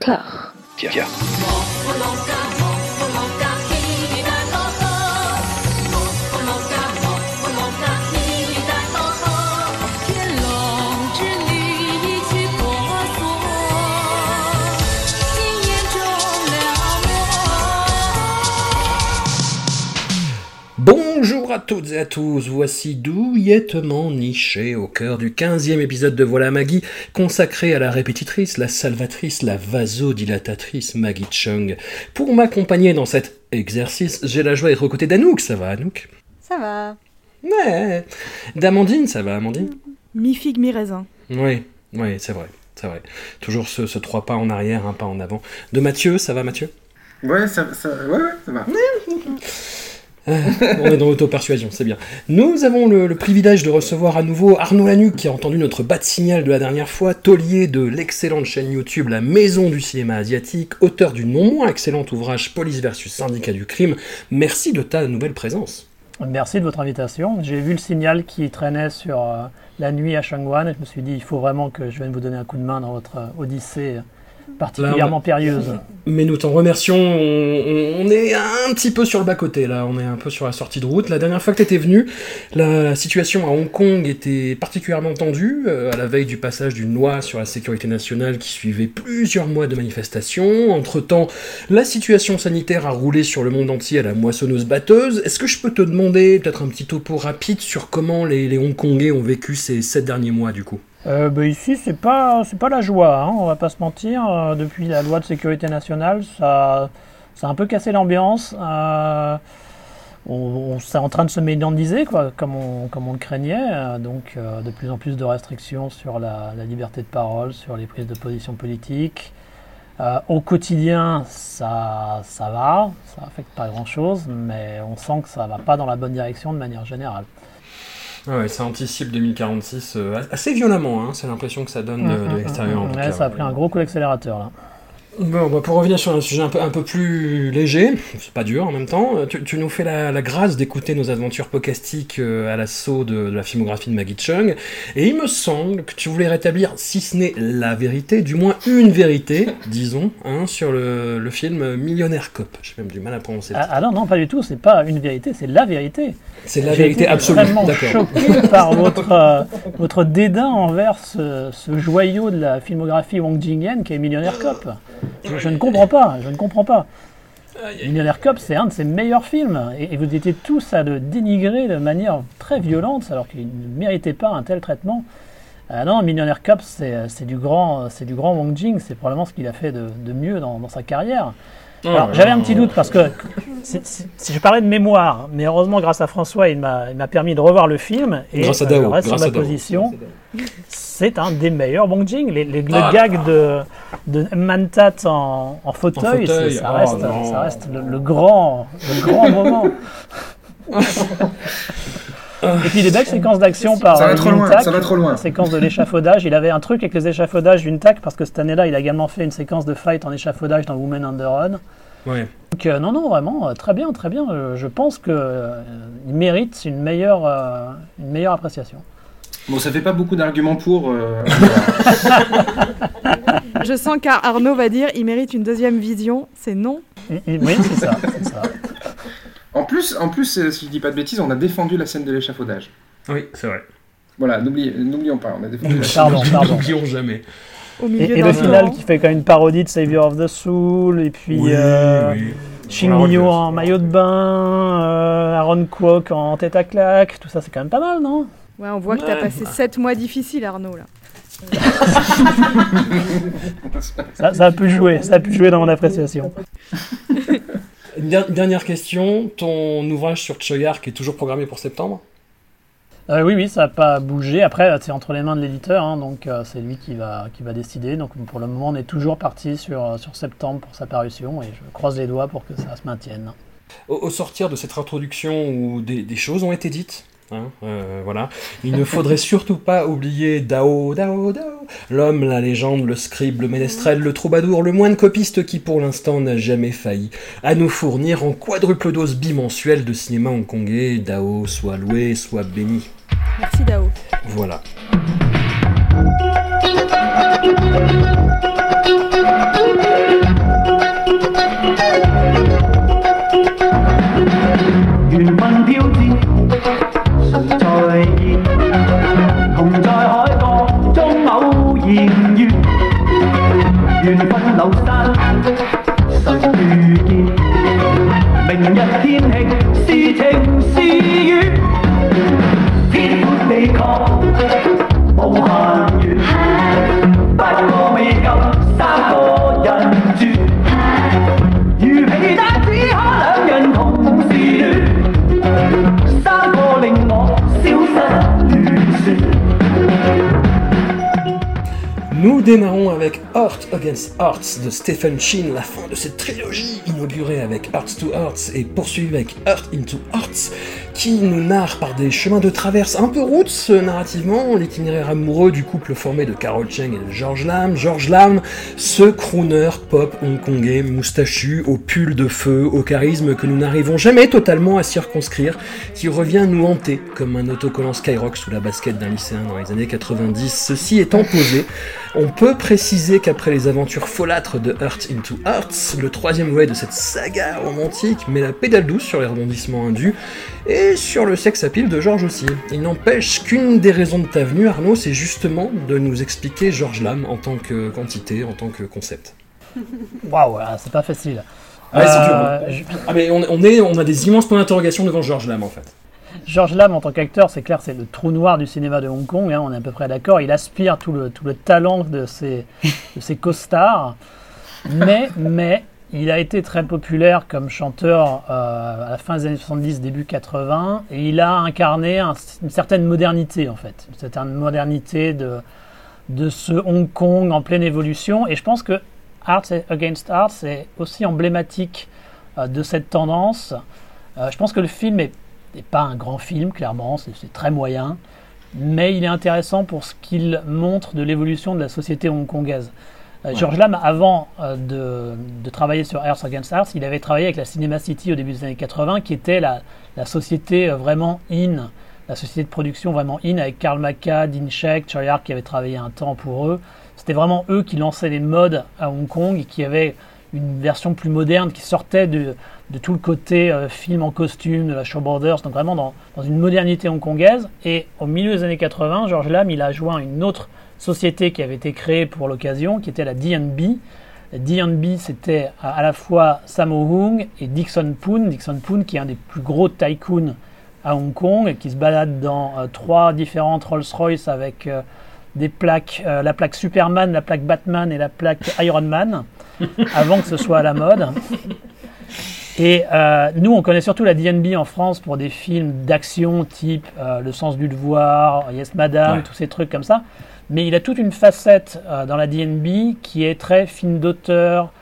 Claire. Tiens. Bonjour à toutes et à tous, voici douillettement niché au cœur du 15e épisode de Voilà Maggie, consacré à la répétitrice, la salvatrice, la vasodilatatrice Maggie Chung. Pour m'accompagner dans cet exercice, j'ai la joie d'être aux côtés d'Anouk, ça va Anouk? Ça va. Ouais. D'Amandine, ça va Amandine? Mi figue, mi raisin. Oui, oui, c'est vrai, c'est vrai. Toujours ce, ce trois pas en arrière, un pas en avant. De Mathieu, ça va Mathieu? Ouais, ça, ça, ouais, ouais, ça va. On est dans l'auto-persuasion, c'est bien. Nous avons le, privilège de recevoir à nouveau Arnaud Lanuc qui a entendu notre bas de signal de la dernière fois, taulier de l'excellente chaîne YouTube La Maison du cinéma asiatique, auteur du non moins excellent ouvrage Police versus Syndicat du crime. Merci de ta nouvelle présence. Merci de votre invitation. J'ai vu le signal qui traînait sur euh, la nuit à Shangwan et je me suis dit il faut vraiment que je vienne vous donner un coup de main dans votre euh, odyssée particulièrement périlleuse. Mais nous t'en remercions, on, est un petit peu sur le bas-côté là, on est un peu sur la sortie de route. La dernière fois que tu étais venu, la situation à Hong Kong était particulièrement tendue, euh, à la veille du passage d'une loi sur la sécurité nationale qui suivait plusieurs mois de manifestations. Entre-temps, la situation sanitaire a roulé sur le monde entier à la moissonneuse-batteuse. Est-ce que je peux te demander peut-être un petit topo rapide sur comment les, les Hongkongais ont vécu ces sept derniers mois du coup? Euh, bah, ici c'est pas pas la joie, hein, on va pas se mentir. Euh, depuis la loi de sécurité nationale, ça ça a un peu cassé l'ambiance. Euh, on, on- c'est en train de se médiandiser quoi, comme on comme on le craignait. Donc de plus en plus de restrictions sur la, liberté de parole, sur les prises de position politiques. Euh, au quotidien, ça, ça va, ça affecte pas grand-chose, mais on sent que ça va pas dans la bonne direction de manière générale. Ouais, ça anticipe 2046 euh, assez violemment, hein, c'est l'impression que ça donne de, de l'extérieur. en tout Ouais, cas. ça a pris un gros coup d'accélérateur là. Bon, bah, pour revenir sur un sujet un peu, un peu plus léger, c'est pas dur en même temps, euh, tu, tu nous fais la, la grâce d'écouter nos aventures podcastiques euh, à l'assaut de, de la filmographie de Maggie Chung, et il me semble que tu voulais rétablir, si ce n'est la vérité, du moins une vérité, disons, hein, sur le, le film Millionnaire Cop. J'ai même du mal à prononcer. Ah, ah non, non, pas du tout, c'est pas une vérité, c'est la vérité. c'est la vérité absolue, extrêmement d'accord. choqué par votre, euh, votre dédain envers ce, ce joyau de la filmographie Wong Jing-yen qui est Millionnaire Cop. Je, je ne comprends pas, je ne comprends pas. Millionnaire Cop, c'est un de ses meilleurs films, et, et vous étiez tous à le dénigrer de manière très violente, alors qu'il ne méritait pas un tel traitement. Ah non, Millionnaire Cop, c'est c'est du grand, c'est du grand Wong Jing, c'est probablement ce qu'il a fait de, de mieux dans, dans sa carrière. Alors, Oh, j'avais un petit doute parce que si, je parlais de mémoire, mais heureusement grâce à François, il m'a il m'a permis de revoir le film et Grâce à euh, Dao, je reste grâce sur à ma Dao. position. C'est un des meilleurs Bong Jing. Les, les- le Ah. gag de, de Mantat en, en fauteuil, ça, oh reste, ça reste le, le grand, le grand moment. Et puis des belles séquences d'action par Ça va euh, trop loin, ça va trop loin. la séquence de l'échafaudage. Il avait un truc avec les échafaudages d'une tac parce que cette année-là, il a également fait une séquence de fight en échafaudage dans Women on the Run. Ouais. Donc euh, non, non, vraiment, euh, très bien, très bien. Euh, je pense que euh, il mérite une meilleure, euh, une meilleure appréciation. Bon, ça fait pas beaucoup d'arguments pour. euh, Je sens qu'Arnaud va dire il mérite une deuxième vision. C'est non. Il- il- oui, c'est ça. En plus, en plus, euh, si je dis pas de bêtises, on a défendu la scène de l'échafaudage. Oui, c'est vrai. Voilà, n'oublions pas, on a défendu la Pardon, pardon. N'oublions jamais. Au Et, milieu et d'un le final qui fait quand même une parodie de Savior of the Soul, et puis euh, oui. Relevé. en maillot de bain, euh, Aaron Kwok en tête à claque, tout ça c'est quand même pas mal, non? Ouais, on voit que t'as passé 7 mois difficiles, Arnaud, là. ça, ça a pu jouer, ça a pu jouer dans mon appréciation. Dernière question, ton ouvrage sur Choyar qui est toujours programmé pour septembre? Euh, oui, oui, ça n'a pas bougé. Après, c'est entre les mains de l'éditeur, hein, donc euh, c'est lui qui va, qui va décider. Donc pour le moment, on est toujours parti sur, euh, sur septembre pour sa parution et je croise les doigts pour que ça se maintienne. Au, au sortir de cette introduction où des, des choses ont été dites, Hein, euh, voilà. Il ne faudrait surtout pas oublier Dao, Dao, Dao, l'homme, la légende, le scribe, le ménestrel, le troubadour, le moine copiste qui pour l'instant n'a jamais failli à nous fournir en quadruple dose bimensuelle de cinéma hongkongais. Dao, soit loué, soit béni. Merci Dao. Voilà. yakin hai ki Nous démarrons avec Heart Against Hearts de Stephen Chin, la fin de cette trilogie inaugurée avec Hearts to Hearts et poursuivie avec Heart into Hearts, qui nous narre par des chemins de traverse un peu roots narrativement l'itinéraire amoureux du couple formé de Carol Cheng et de George Lam. George Lam, ce crooner pop hongkongais moustachu, au pull de feu, au charisme que nous n'arrivons jamais totalement à circonscrire, qui revient nous hanter comme un autocollant Skyrock sous la basket d'un lycéen dans les années 90. Ceci étant posé, on peut préciser qu'après les aventures folâtres de Heart into Hearts, le troisième volet de cette saga romantique met la pédale douce sur les rebondissements indus et sur le sex appeal de George aussi. Il n'empêche qu'une des raisons de ta venue, Arnaud, c'est justement de nous expliquer George Lam en tant que quantité, en tant que concept. Waouh, ah, c'est pas facile. Ah, dur, Euh, hein. je- Ah mais on, on est, on a des immenses points d'interrogation devant George Lam en fait. George Lam en tant qu'acteur, c'est clair, c'est le trou noir du cinéma de Hong Kong. hein, on est à peu près d'accord. Il aspire tout le, tout le talent de ses, de ses costards, mais, mais il a été très populaire comme chanteur euh, à la fin des années 70, début 80, et il a incarné un- une certaine modernité en fait, une certaine modernité de, de ce Hong Kong en pleine évolution. Et je pense que Arts Against Arts est aussi emblématique euh, de cette tendance. Euh, je pense que le film est n'est pas un grand film, clairement, c'est très moyen, mais il est intéressant pour ce qu'il montre de l'évolution de la société hongkongaise. Euh, George Lam, avant euh, de, de travailler sur Earth Against Earth, il avait travaillé avec la Cinema City au début des années 80, qui était la, la société euh, vraiment in, la société de production vraiment in, avec Karl Maka, Dean Sheck, Choi Ark qui avait travaillé un temps pour eux. C'était vraiment eux qui lançaient les modes à Hong Kong et qui avaient une version plus moderne qui sortait de, de tout le côté euh, film en costume, de la Showboarders, donc vraiment dans, une modernité hongkongaise. Et au milieu des années 80, George Lam, il a joint une autre société qui avait été créée pour l'occasion, qui était la D&B. La D&B, c'était à, à la fois Sammo Hung et Dixon Poon. Dixon Poon, qui est un des plus gros tycoons à Hong Kong, qui se balade dans euh, trois différentes Rolls-Royce avec euh, des plaques, euh, la plaque Superman, la plaque Batman et la plaque Iron Man, avant que ce soit à la mode. Et euh, nous, on connaît surtout la DNB en France pour des films d'action type euh, Le sens du devoir, Yes Madame, Ouais. tous ces trucs comme ça. Mais il a toute une facette dans la DNB qui est très film d'auteur,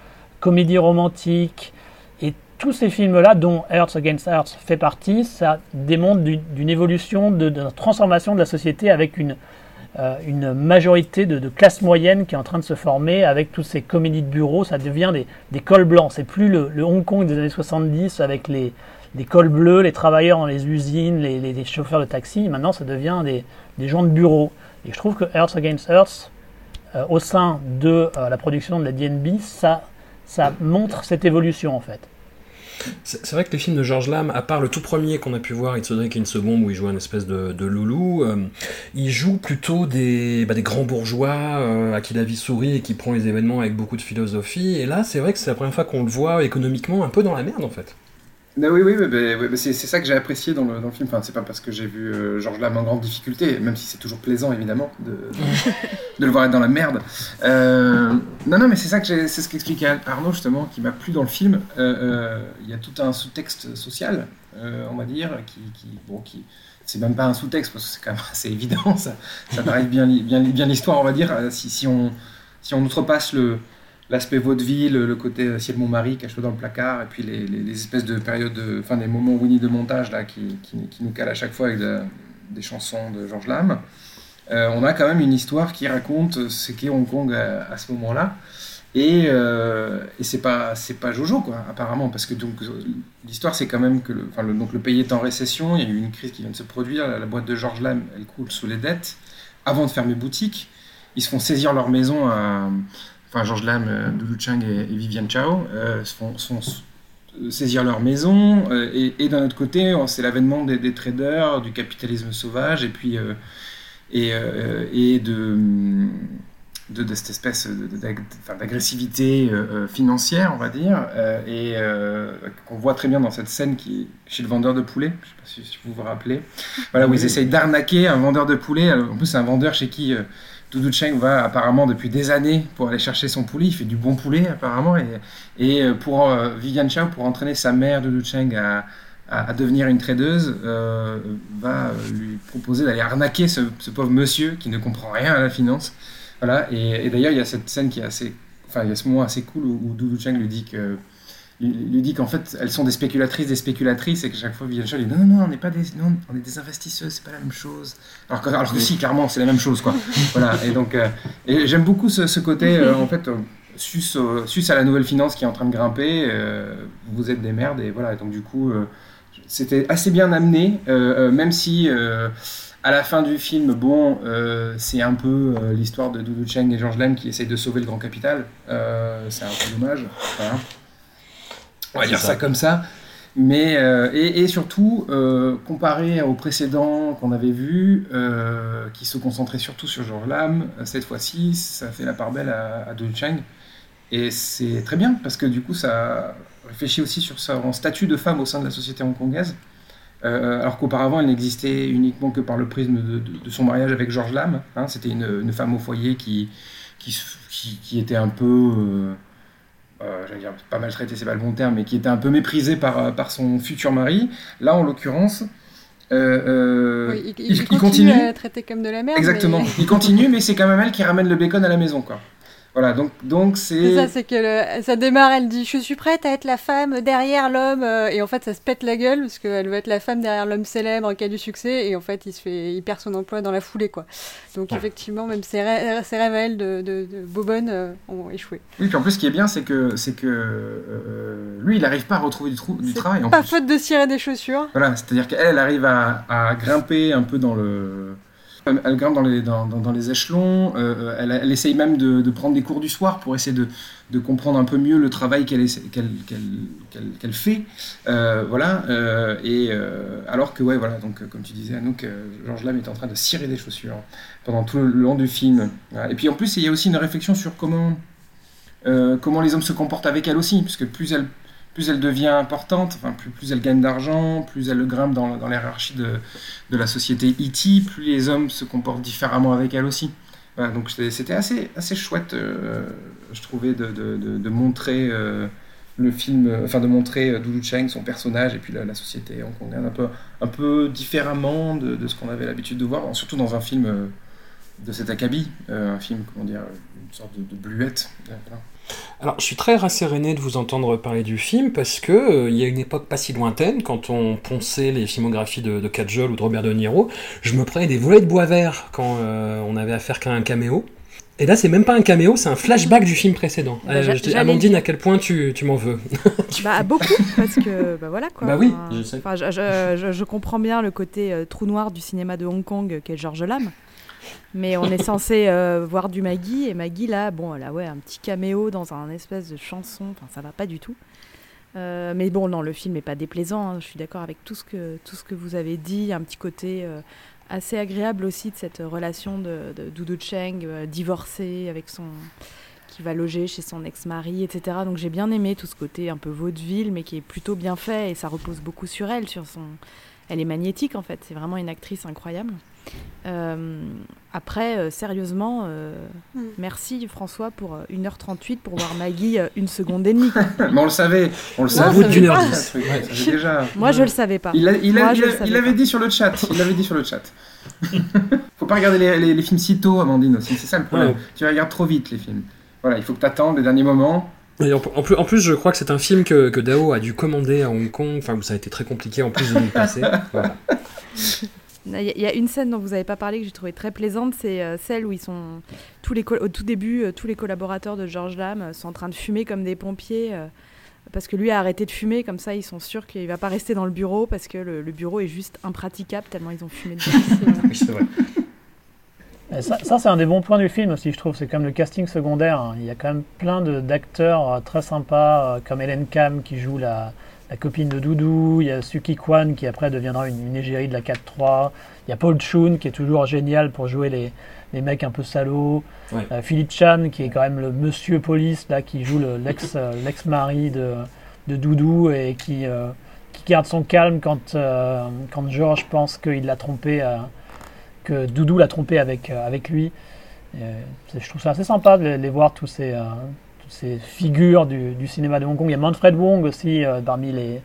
comédie romantique. Et tous ces films-là, dont Earth Against Earth fait partie, ça démontre d'une d'une évolution, de transformation de la société avec une, une majorité de, classe moyenne qui est en train de se former avec tous ces comédies de bureau. Ça devient des, des cols blancs. C'est plus le, Hong Kong des années 70 avec les, les cols bleus, les travailleurs dans les usines, les, les- les chauffeurs de taxi. Maintenant, ça devient des, des gens de bureau. Et je trouve que Earth Against Earth, euh, au sein de euh, la production de la DNB, ça, ça montre cette évolution en fait. C'est vrai que les films de George Lam, à part le tout premier qu'on a pu voir, It's a Drink in Bomb, où il joue un espèce de, loulou, euh, il joue plutôt des, bah, grands bourgeois euh, à qui la vie sourit et qui prend les événements avec beaucoup de philosophie. Et là, c'est vrai que c'est la première fois qu'on le voit économiquement un peu dans la merde en fait. Ah oui, oui, ouais, bah, c'est c'est ça que j'ai apprécié dans le, dans le film. Enfin, c'est pas parce que j'ai vu euh, Georges Lam en grande difficulté, même si c'est toujours plaisant évidemment de, de, de le voir être dans la merde. Euh, non, non, mais c'est ça que j'ai, c'est ce qu'expliquait Arnaud justement, qui m'a plu dans le film. Euh, euh, Il y a tout un sous-texte social, on va dire, qui, qui, bon, qui, c'est même pas un sous-texte parce que c'est quand même assez évident. Ça, ça bien, bien, bien l'histoire, on va dire. Si, si on, si on outrepasse le l'aspect vaudeville, le côté euh, ciel mon mari caché dans le placard, et puis les, les- espèces de périodes, de, enfin des moments Winnie de montage là qui, qui, nous calent à chaque fois avec de- des chansons de Georges Lam. Euh, on a quand même une histoire qui raconte ce qu'est Hong Kong à, ce moment-là. Et, euh, et c'est pas pas Jojo quoi apparemment parce que l'histoire c'est quand même que le, enfin, le, donc le pays est en récession il y a eu une crise qui vient de se produire la, la boîte de Georges Lam elle coule sous les dettes avant de fermer boutique ils se font saisir leur maison à enfin Georges Lam euh, Doudou Chang et, et Viviane Chao euh, se font, saisir leur maison euh, et, et d'un autre côté c'est l'avènement des, des traders du capitalisme sauvage et puis euh, et, euh, et de de, de cette espèce d'agressivité euh, financière, on va dire, et qu'on voit très bien dans cette scène qui est chez le vendeur de poulet. Je sais pas si, vous vous rappelez. Voilà, où ils essayent d'arnaquer un vendeur de poulet. En plus, c'est un vendeur chez qui Doudou Cheng va apparemment depuis des années pour aller chercher son poulet. Il fait du bon poulet apparemment. Et, euh, pour euh, Vivian pour entraîner sa mère, Doudou Cheng, à, devenir une tradeuse, euh, va lui proposer d'aller arnaquer ce, pauvre monsieur qui ne comprend rien à la finance. Voilà, et, et d'ailleurs, il y a cette scène qui est assez. Enfin, il y a ce moment assez cool où, où Doudou Cheng lui dit que. Lui, lui dit qu'en fait, elles sont des spéculatrices, des spéculatrices, et que chaque fois, lui dit non, non, non, on n'est pas des, non, on est des investisseuses, c'est pas la même chose. Alors que, alors que si, clairement, c'est la même chose, quoi. voilà, et donc, euh, et j'aime beaucoup ce, ce côté, euh, en fait, euh, sus, au- sus à la nouvelle finance qui est en train de grimper, euh, vous êtes des merdes, et voilà, et donc du coup, euh, c'était assez bien amené, euh, euh, même si euh, à la fin du film, bon, euh, c'est un peu euh, l'histoire de Doudou Cheng et Georges Lem qui essayent de sauver le grand capital. Euh, c'est un peu dommage. Voilà. On va dire ça. ça comme ça. Mais, euh, et, et surtout, euh, comparé aux précédents qu'on avait vus, euh, qui se concentraient surtout sur Georges Lam, cette fois-ci, ça fait la part belle à, à Doudou Cheng. Et c'est très bien, parce que du coup, ça réfléchit aussi sur son statut de femme au sein de la société hongkongaise. Alors qu'auparavant, elle n'existait uniquement que par le prisme de, de- de son mariage avec Georges Lam. hein. C'était une, une femme au foyer qui, qui, se- qui, qui était un peu, euh, j'allais dire, pas maltraitée, c'est pas le bon terme, mais qui était un peu méprisée par, euh, par son futur mari. Là, en l'occurrence, euh, Oui, il, il- il il continue, traiter comme de la merde. Exactement. mais- Il continue, mais c'est quand même elle qui ramène le bacon à la maison, quoi. Voilà, donc donc C'est ça, c'est que le- ça démarre, elle dit je suis prête à être la femme derrière l'homme, euh, et en fait ça se pète la gueule parce qu'elle veut être la femme derrière l'homme célèbre qui a du succès, et en fait il se fait, il perd son emploi dans la foulée quoi. Donc Ouais. effectivement même ses, rê- ses rêves à elle de, de, de Bobonne euh, ont échoué. Oui, puis en plus, ce qui est bien, c'est que c'est que euh, lui, il n'arrive pas à retrouver du, trou- du C'est travail. En Pas plus. faute de cirer des chaussures. Voilà, c'est-à-dire qu'elle, elle arrive à, à grimper un peu dans le. Elle grimpe dans les, échelons, euh, elle, elle essaye même de, prendre des cours du soir pour essayer de, comprendre un peu mieux le travail qu'elle fait. Euh, voilà, euh, et euh, alors que, ouais, voilà, donc euh, comme tu disais, Anouk, euh, Georges Lam est en train de cirer des chaussures pendant tout le long du film. Et puis en plus, il y a aussi une réflexion sur comment, euh, comment les hommes se comportent avec elle aussi, puisque plus elle, plus elle devient importante, enfin, plus, elle gagne d'argent, plus elle grimpe dans, dans la hiérarchie de, la société E.T., plus les hommes se comportent différemment avec elle aussi. Donc c'était assez, assez chouette, euh, je trouvais, de, montrer euh, le film, enfin de montrer euh, Doudou Cheng, son personnage, et puis la, société hongkongaise un peu, un peu différemment de, ce qu'on avait l'habitude de voir, surtout dans un film euh, de cet acabit, un film, comment dire, une sorte de, bluette. Alors, je suis très rasséréné de vous entendre parler du film parce que euh, il y a une époque pas si lointaine, quand on ponçait les filmographies de, de Kajol ou de Robert De Niro, je me prenais des volets de bois vert quand euh, on avait affaire qu'à un caméo. Et là, c'est même pas un caméo, c'est un flashback du film précédent. Bah, j'a- je dis, j'allais Amandine, à quel point tu, tu m'en veux Bah beaucoup, parce que bah voilà quoi. Bah oui, Enfin, je sais. enfin, je, je- comprends bien le côté euh, trou noir du cinéma de Hong Kong euh, qu'est Georges Lam. Mais on est censé euh, voir du Maggie, et Maggie là, bon, a ouais, un petit caméo dans un espèce de chanson, ça va pas du tout. Euh, mais bon, non, le film est pas déplaisant, hein, je suis d'accord avec tout ce, que, tout ce que vous avez dit, un petit côté euh, assez agréable aussi de cette relation de, de Doudou Cheng, divorcée avec son, qui va loger chez son ex-mari, etc. Donc j'ai bien aimé tout ce côté un peu vaudeville, mais qui est plutôt bien fait et ça repose beaucoup sur elle, sur son. Elle est magnétique en fait. C'est vraiment une actrice incroyable. Euh, après, euh, sérieusement, euh, Mm. merci François pour euh, 1h38 pour voir Maggie euh, une seconde et demie. on le savait, on le savait. Au bout ça d'une heure déjà. Moi, je le savais pas. Il, a- il, a- Moi, il je a- le savais il avait pas. dit sur le chat. Il l'avait dit sur le chat. Faut pas regarder les, les- les films si tôt, Amandine aussi. C'est ça le problème. Ouais. Tu regardes trop vite les films. Voilà, il faut que tu attendes les derniers moments. Et en, en plus, en plus, je crois que c'est un film que, que Dao a dû commander à Hong Kong, enfin, où ça a été très compliqué en plus de nous le passer. Voilà. Il y, a- une scène dont vous n'avez pas parlé que j'ai trouvé très plaisante, c'est euh, celle où ils sont tous les au tout début, euh, tous les collaborateurs de George Lam euh, sont en train de fumer comme des pompiers parce que lui a arrêté de fumer, comme ça ils sont sûrs qu'il va pas rester dans le bureau parce que le, le bureau est juste impraticable tellement ils ont fumé dedans. Oui, c'est vrai. Ça, ça, c'est un des bons points du film aussi, je trouve. C'est comme le casting secondaire. hein. Il y a quand même plein d'acteurs euh, très sympas, euh, comme Hélène Kam qui joue la, la copine de Doudou. Il y a Suki Kwan qui après deviendra une, une égérie de la 4-3. Il y a Paul Chun qui est toujours génial pour jouer les, les mecs un peu salauds. Ouais. Euh, Philippe Chan, qui est quand même le monsieur police, là, qui joue euh, l'ex-mari de, de Doudou et qui, euh, qui garde son calme quand, euh, quand Georges pense qu'il l'a trompé, que Doudou l'a trompé avec, euh, avec lui. Euh, je trouve ça assez sympa de les, voir, tous ces, euh, toutes ces figures du, cinéma de Hong Kong. Il y a Manfred Wong aussi, parmi les,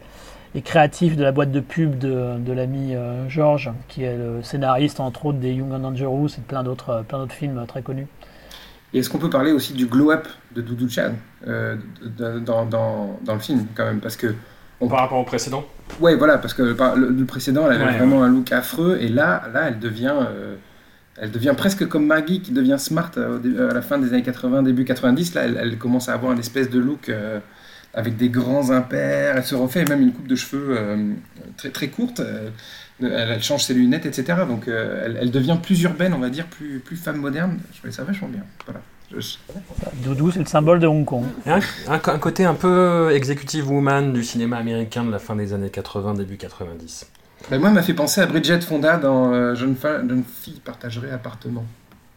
les créatifs de la boîte de pub de, de l'ami Georges, qui est le scénariste, entre autres, des Young and Dangerous et plein d'autres, films très connus. Et est-ce qu'on peut parler aussi du glow-up de Doudou Chan dans, dans, dans le film, quand même? Parce que, Par rapport au précédent ouais, voilà, parce que le, le précédent, elle avait Ouais, vraiment un look affreux, et là, là elle devient. euh, elle devient presque comme Maggie qui devient smart euh, dé- à la fin des années 80, début 90. Là, elle, elle commence à avoir une espèce de look euh, avec des grands impairs. Elle se refait même une coupe de cheveux euh, très, très courte. euh, elle, elle change ses lunettes, etc. Donc euh, elle, elle devient plus urbaine, on va dire, plus, plus femme moderne. Je trouvais ça vachement bien. Voilà. Doudou, c'est le symbole de Hong Kong. Un, un- un côté un peu executive woman du cinéma américain de la fin des années 80, début 90. Ben, moi, elle m'a fait penser à Bridget Fonda dans euh, Jeune, fa- Jeune fille partagerait appartement.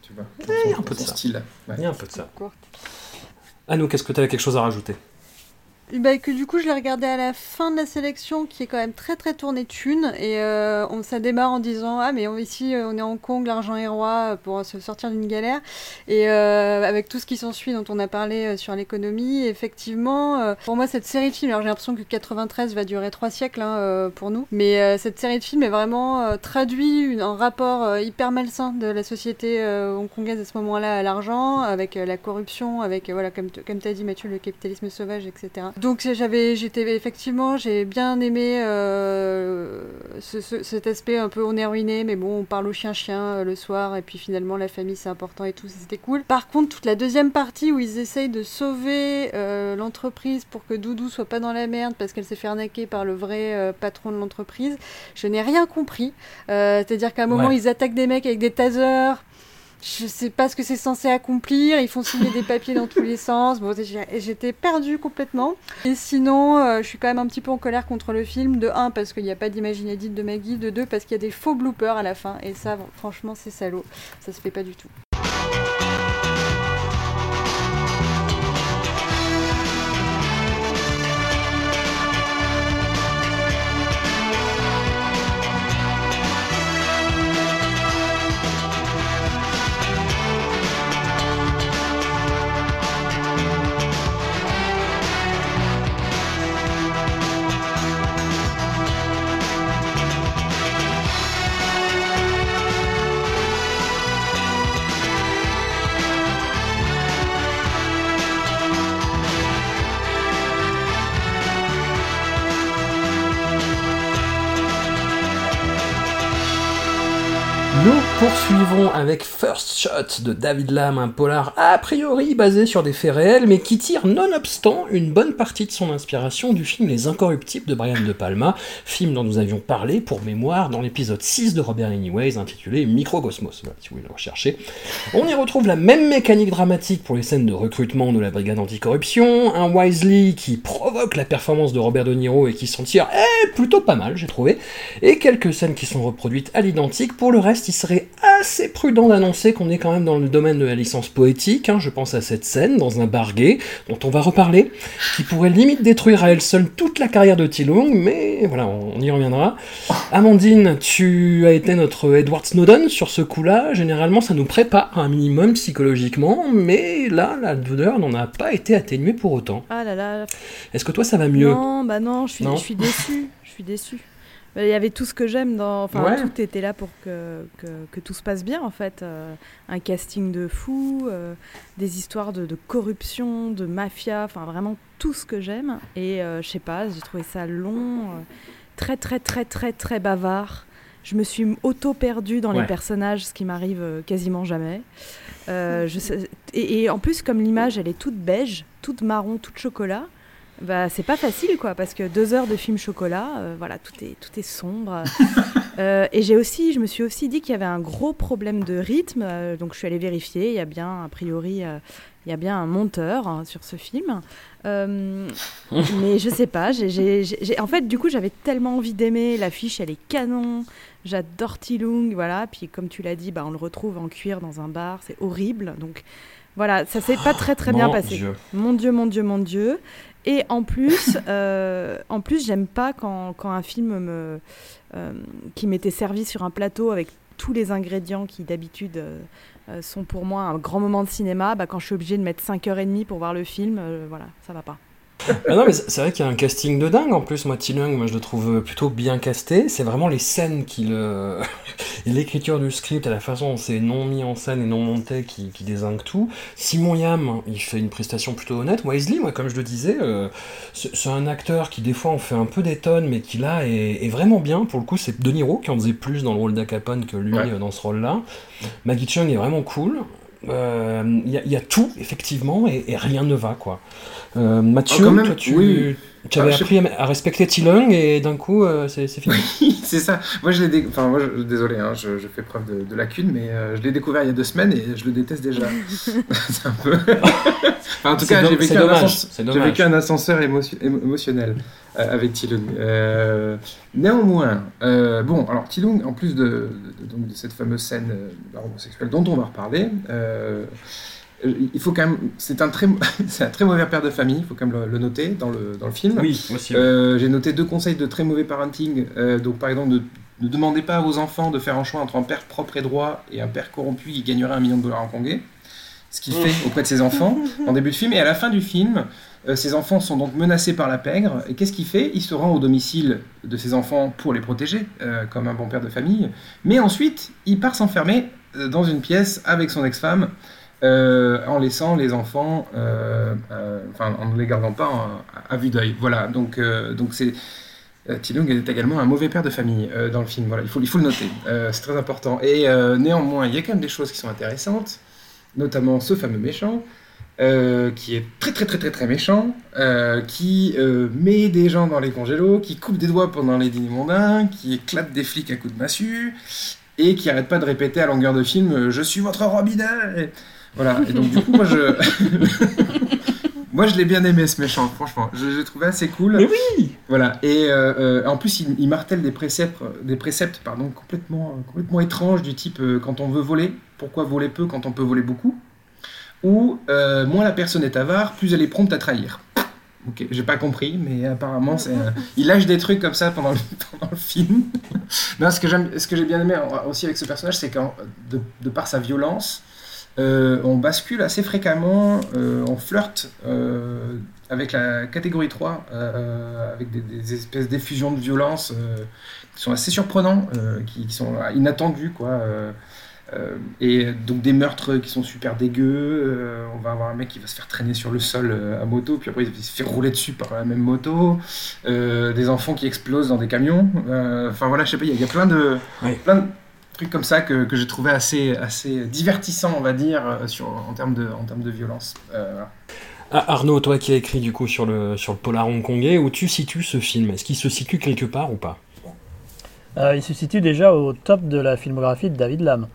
Tu vois, dans Ouais, son- un peu de ça. style. Ouais. Il y a un peu de ça. Courte. Anou, qu'est-ce que tu as quelque chose à rajouter? Bah, que du coup, je l'ai regardé à la fin de la sélection, qui est quand même très très tournée thune. Et euh, on, ça démarre en disant Ah, mais ici, euh, on est à Hong Kong, l'argent est roi, euh, pour se sortir d'une galère. Et avec tout ce qui s'ensuit, dont on a parlé sur l'économie, effectivement, pour moi, cette série de films, alors j'ai l'impression que 93 va durer trois siècles hein, pour nous, mais cette série de films est vraiment traduit une- un rapport hyper malsain de la société hongkongaise à ce moment-là à l'argent, avec la corruption, avec, voilà, comme, comme tu as dit, Mathieu, le capitalisme sauvage, etc. Donc j'avais, j'étais effectivement, j'ai bien aimé euh, ce- ce- cet aspect un peu on est ruiné, mais bon, on parle au chien-chien euh, le soir, et puis finalement la famille c'est important et tout, c'était cool. Par contre, toute la deuxième partie où ils essayent de sauver euh, l'entreprise pour que Doudou soit pas dans la merde parce qu'elle s'est fait arnaquer par le vrai euh, patron de l'entreprise, je n'ai rien compris. Euh, C'est-à-dire qu'à un moment, Ouais. ils attaquent des mecs avec des tasers. Je sais pas ce que c'est censé accomplir. Ils font signer des papiers dans tous les sens. J'étais perdue complètement. Et sinon, euh, je suis quand même un petit peu en colère contre le film. De 1, parce qu'il n'y a pas d'image de Maggie. De 2, parce qu'il y a des faux bloopers à la fin. Et ça, franchement, c'est salaud. Ça se fait pas du tout. Avec First Shot de David Lam, un polar a priori basé sur des faits réels, mais qui tire nonobstant une bonne partie de son inspiration du film Les Incorruptibles de Brian De Palma, film dont nous avions parlé pour mémoire dans l'épisode 6 de Robert Anyways intitulé Microcosmos, si vous voulez le rechercher. On y retrouve la même mécanique dramatique pour les scènes de recrutement de la brigade anticorruption, un Wisely qui provoque la performance de Robert De Niro et qui s'en tire eh, plutôt pas mal, j'ai trouvé, et quelques scènes qui sont reproduites à l'identique. Pour le reste, il serait assez prudent d'annoncer qu'on est quand même dans le domaine de la licence poétique. hein. Je pense à cette scène dans un bar gay, dont on va reparler, qui pourrait limite détruire à elle seule toute la carrière de Tilong, mais voilà, on y reviendra. Amandine, tu as été notre Edward Snowden sur ce coup-là. Généralement, ça nous prépare un minimum psychologiquement, mais là, la douleur n'en a pas été atténuée pour autant. Ah là là. Est-ce que toi, ça va mieux? Non, bah non, je suis, Non. je suis déçue. Je suis déçue. Bah, Il y avait tout ce que j'aime dans. Enfin, Ouais. tout était là pour que, que, que tout se passe bien, en fait. Euh, un casting de fou, euh, des histoires de, de corruption, de mafia, enfin, vraiment tout ce que j'aime. Et euh, je sais pas, j'ai trouvé ça long, euh, très, très, très, très, très bavard. Je me suis auto-perdue dans Ouais. les personnages, ce qui m'arrive euh, quasiment jamais. Euh, je sais- et, et en plus, comme l'image, elle est toute beige, toute marron, toute chocolat, Bah, c'est pas facile, quoi, parce que deux heures de film chocolat, euh, voilà, tout est, tout est sombre. Euh, et j'ai aussi, je me suis aussi dit qu'il y avait un gros problème de rythme, euh, donc je suis allée vérifier. Il y a bien, a priori, euh, il y a bien un monteur hein, sur ce film. Euh, mais je sais pas, j'ai- en fait, du coup, j'avais tellement envie d'aimer. L'affiche, elle est canon. J'adore Tilung, voilà. Puis, comme tu l'as dit, bah, on le retrouve en cuir dans un bar, c'est horrible. Donc, voilà, ça s'est pas très très bien Mon passé. Dieu. Mon Dieu, mon Dieu, mon Dieu. Et en plus, euh, en plus, j'aime pas quand, quand un film me, euh, qui m'était servi sur un plateau avec tous les ingrédients qui d'habitude euh, sont pour moi un grand moment de cinéma, bah, quand je suis obligée de mettre 5h30 pour voir le film, voilà, ça va pas. Ah non, mais c'est vrai qu'il y a un casting de dingue en plus. Moi, Tilung, moi je le trouve plutôt bien casté. C'est vraiment les scènes qui le. et l'écriture du script et la façon dont c'est non mis en scène et non monté qui, qui désingue tout. Simon Yam, il fait une prestation plutôt honnête. Wesley, moi, comme je le disais, euh, c'est un acteur qui des fois en fait un peu des tonnes, mais qui là est, est vraiment bien. Pour le coup, c'est De Niro qui en faisait plus dans le rôle d'Acapone que lui Ouais. euh, dans ce rôle-là. Maggie Chung est vraiment cool. Euh, Il y, a- il y a tout, effectivement, et, et rien ne va, quoi. Euh, Mathieu, Oh, quand même, toi, tu, oui. tu avais Ah, appris à, à respecter Tilung, et d'un coup, euh, c'est fini. c'est ça. Moi, je l'ai dé- enfin, moi, je- désolé, hein, je, je fais preuve de, de lacune, mais euh, je l'ai découvert il y a deux semaines et je le déteste déjà. c'est un peu. Enfin, en tout cas, j'ai vécu, un vécu ascenseur émotion- émo- émotionnel euh, avec Tilung. Euh, néanmoins, euh, bon, alors Tilung, en plus de, donc, de cette fameuse scène euh, de bar homosexuel dont on va reparler, euh, il faut quand même. C'est un, très, c'est un très mauvais père de famille, il faut quand même le, le noter dans le, dans le film. Oui, aussi. Euh, J'ai noté deux conseils de très mauvais parenting. Euh, donc, par exemple, ne, ne demandez pas aux enfants de faire un choix entre un père propre et droit et un père corrompu qui gagnerait un million de dollars hongkongais. Ce qu'il fait auprès de ses enfants en début de film. Et à la fin du film, euh, ses enfants sont donc menacés par la pègre. Et qu'est-ce qu'il fait? Il se rend au domicile de ses enfants pour les protéger, euh, comme un bon père de famille. Mais ensuite, il part s'enfermer euh, dans une pièce avec son ex-femme. en laissant les enfants, enfin en ne les gardant pas à vue d'œil. Voilà, donc donc c'est Tilung est également un mauvais père de famille dans le film. Voilà, il faut il faut le noter, c'est très important. Et néanmoins, il y a quand même des choses qui sont intéressantes, notamment ce fameux méchant. euh, qui est très très très très très méchant, euh, qui euh, met des gens dans les congélos, qui coupe des doigts pendant les dîners mondains, qui éclate des flics à coups de massue, et qui arrête pas de répéter à longueur de film Je suis votre robinet Voilà, et donc du coup, moi je. moi je l'ai bien aimé ce méchant, franchement. Je l'ai trouvé assez cool. Mais oui Voilà, et euh, euh, en plus il, il martèle des préceptes, des préceptes pardon, complètement, euh, complètement étranges du type euh, quand on veut voler, pourquoi voler peu quand on peut voler beaucoup? Ou euh, moins la personne est avare, plus elle est prompte à trahir. Ok, j'ai pas compris, mais apparemment c'est, il lâche des trucs comme ça pendant le, pendant le film. non, ce que j'aime, ce que j'ai bien aimé euh, aussi avec ce personnage, c'est que de, de par sa violence, euh, on bascule assez fréquemment, euh, on flirte euh, avec la catégorie 3, euh, avec des, des espèces d'effusions de violence qui sont assez surprenants, qui, qui sont inattendus, quoi. et donc des meurtres qui sont super dégueux. on va avoir un mec qui va se faire traîner sur le sol à moto, puis après il se fait rouler dessus par la même moto. des enfants qui explosent dans des camions. Enfin voilà, je sais pas, il y, a- il y a plein de, Oui. plein de trucs comme ça que, que j'ai trouvé assez, assez divertissant, on va dire, euh, sur, en, termes de, en termes de violence. Euh, voilà. Ah, Arnaud, toi qui as écrit du coup sur le, sur le polar hongkongais, où tu situes ce film Est-ce qu'il se situe quelque part ou pas? Euh, il se situe déjà au top de la filmographie de David Lam.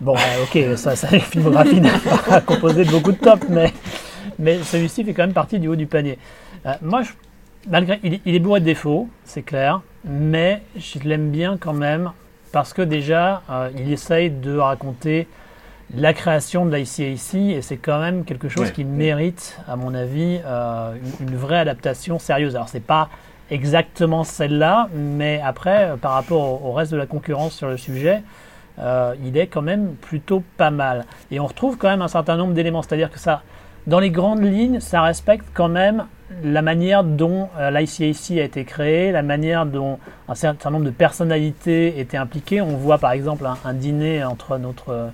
Bon, euh, ok, ça, ça, la filmographie n'est pas composée de beaucoup de tops, mais, mais celui-ci fait quand même partie du haut du panier. Euh, moi, je- malgré, il, est- il est bourré de défauts, c'est clair, mais je l'aime bien quand même parce que déjà, euh, il essaye de raconter la création de l'ICAC et c'est quand même quelque chose Ouais. qui mérite, à mon avis, euh, une, une vraie adaptation sérieuse. Alors, c'est pas exactement celle-là, mais après, euh, par rapport au, au reste de la concurrence sur le sujet, euh, il est quand même plutôt pas mal. Et on retrouve quand même un certain nombre d'éléments, c'est-à-dire que ça, dans les grandes lignes, ça respecte quand même la manière dont euh, l'ICAC a été créé, la manière dont un certain nombre de personnalités étaient impliquées. On voit par exemple un, dîner entre notre euh,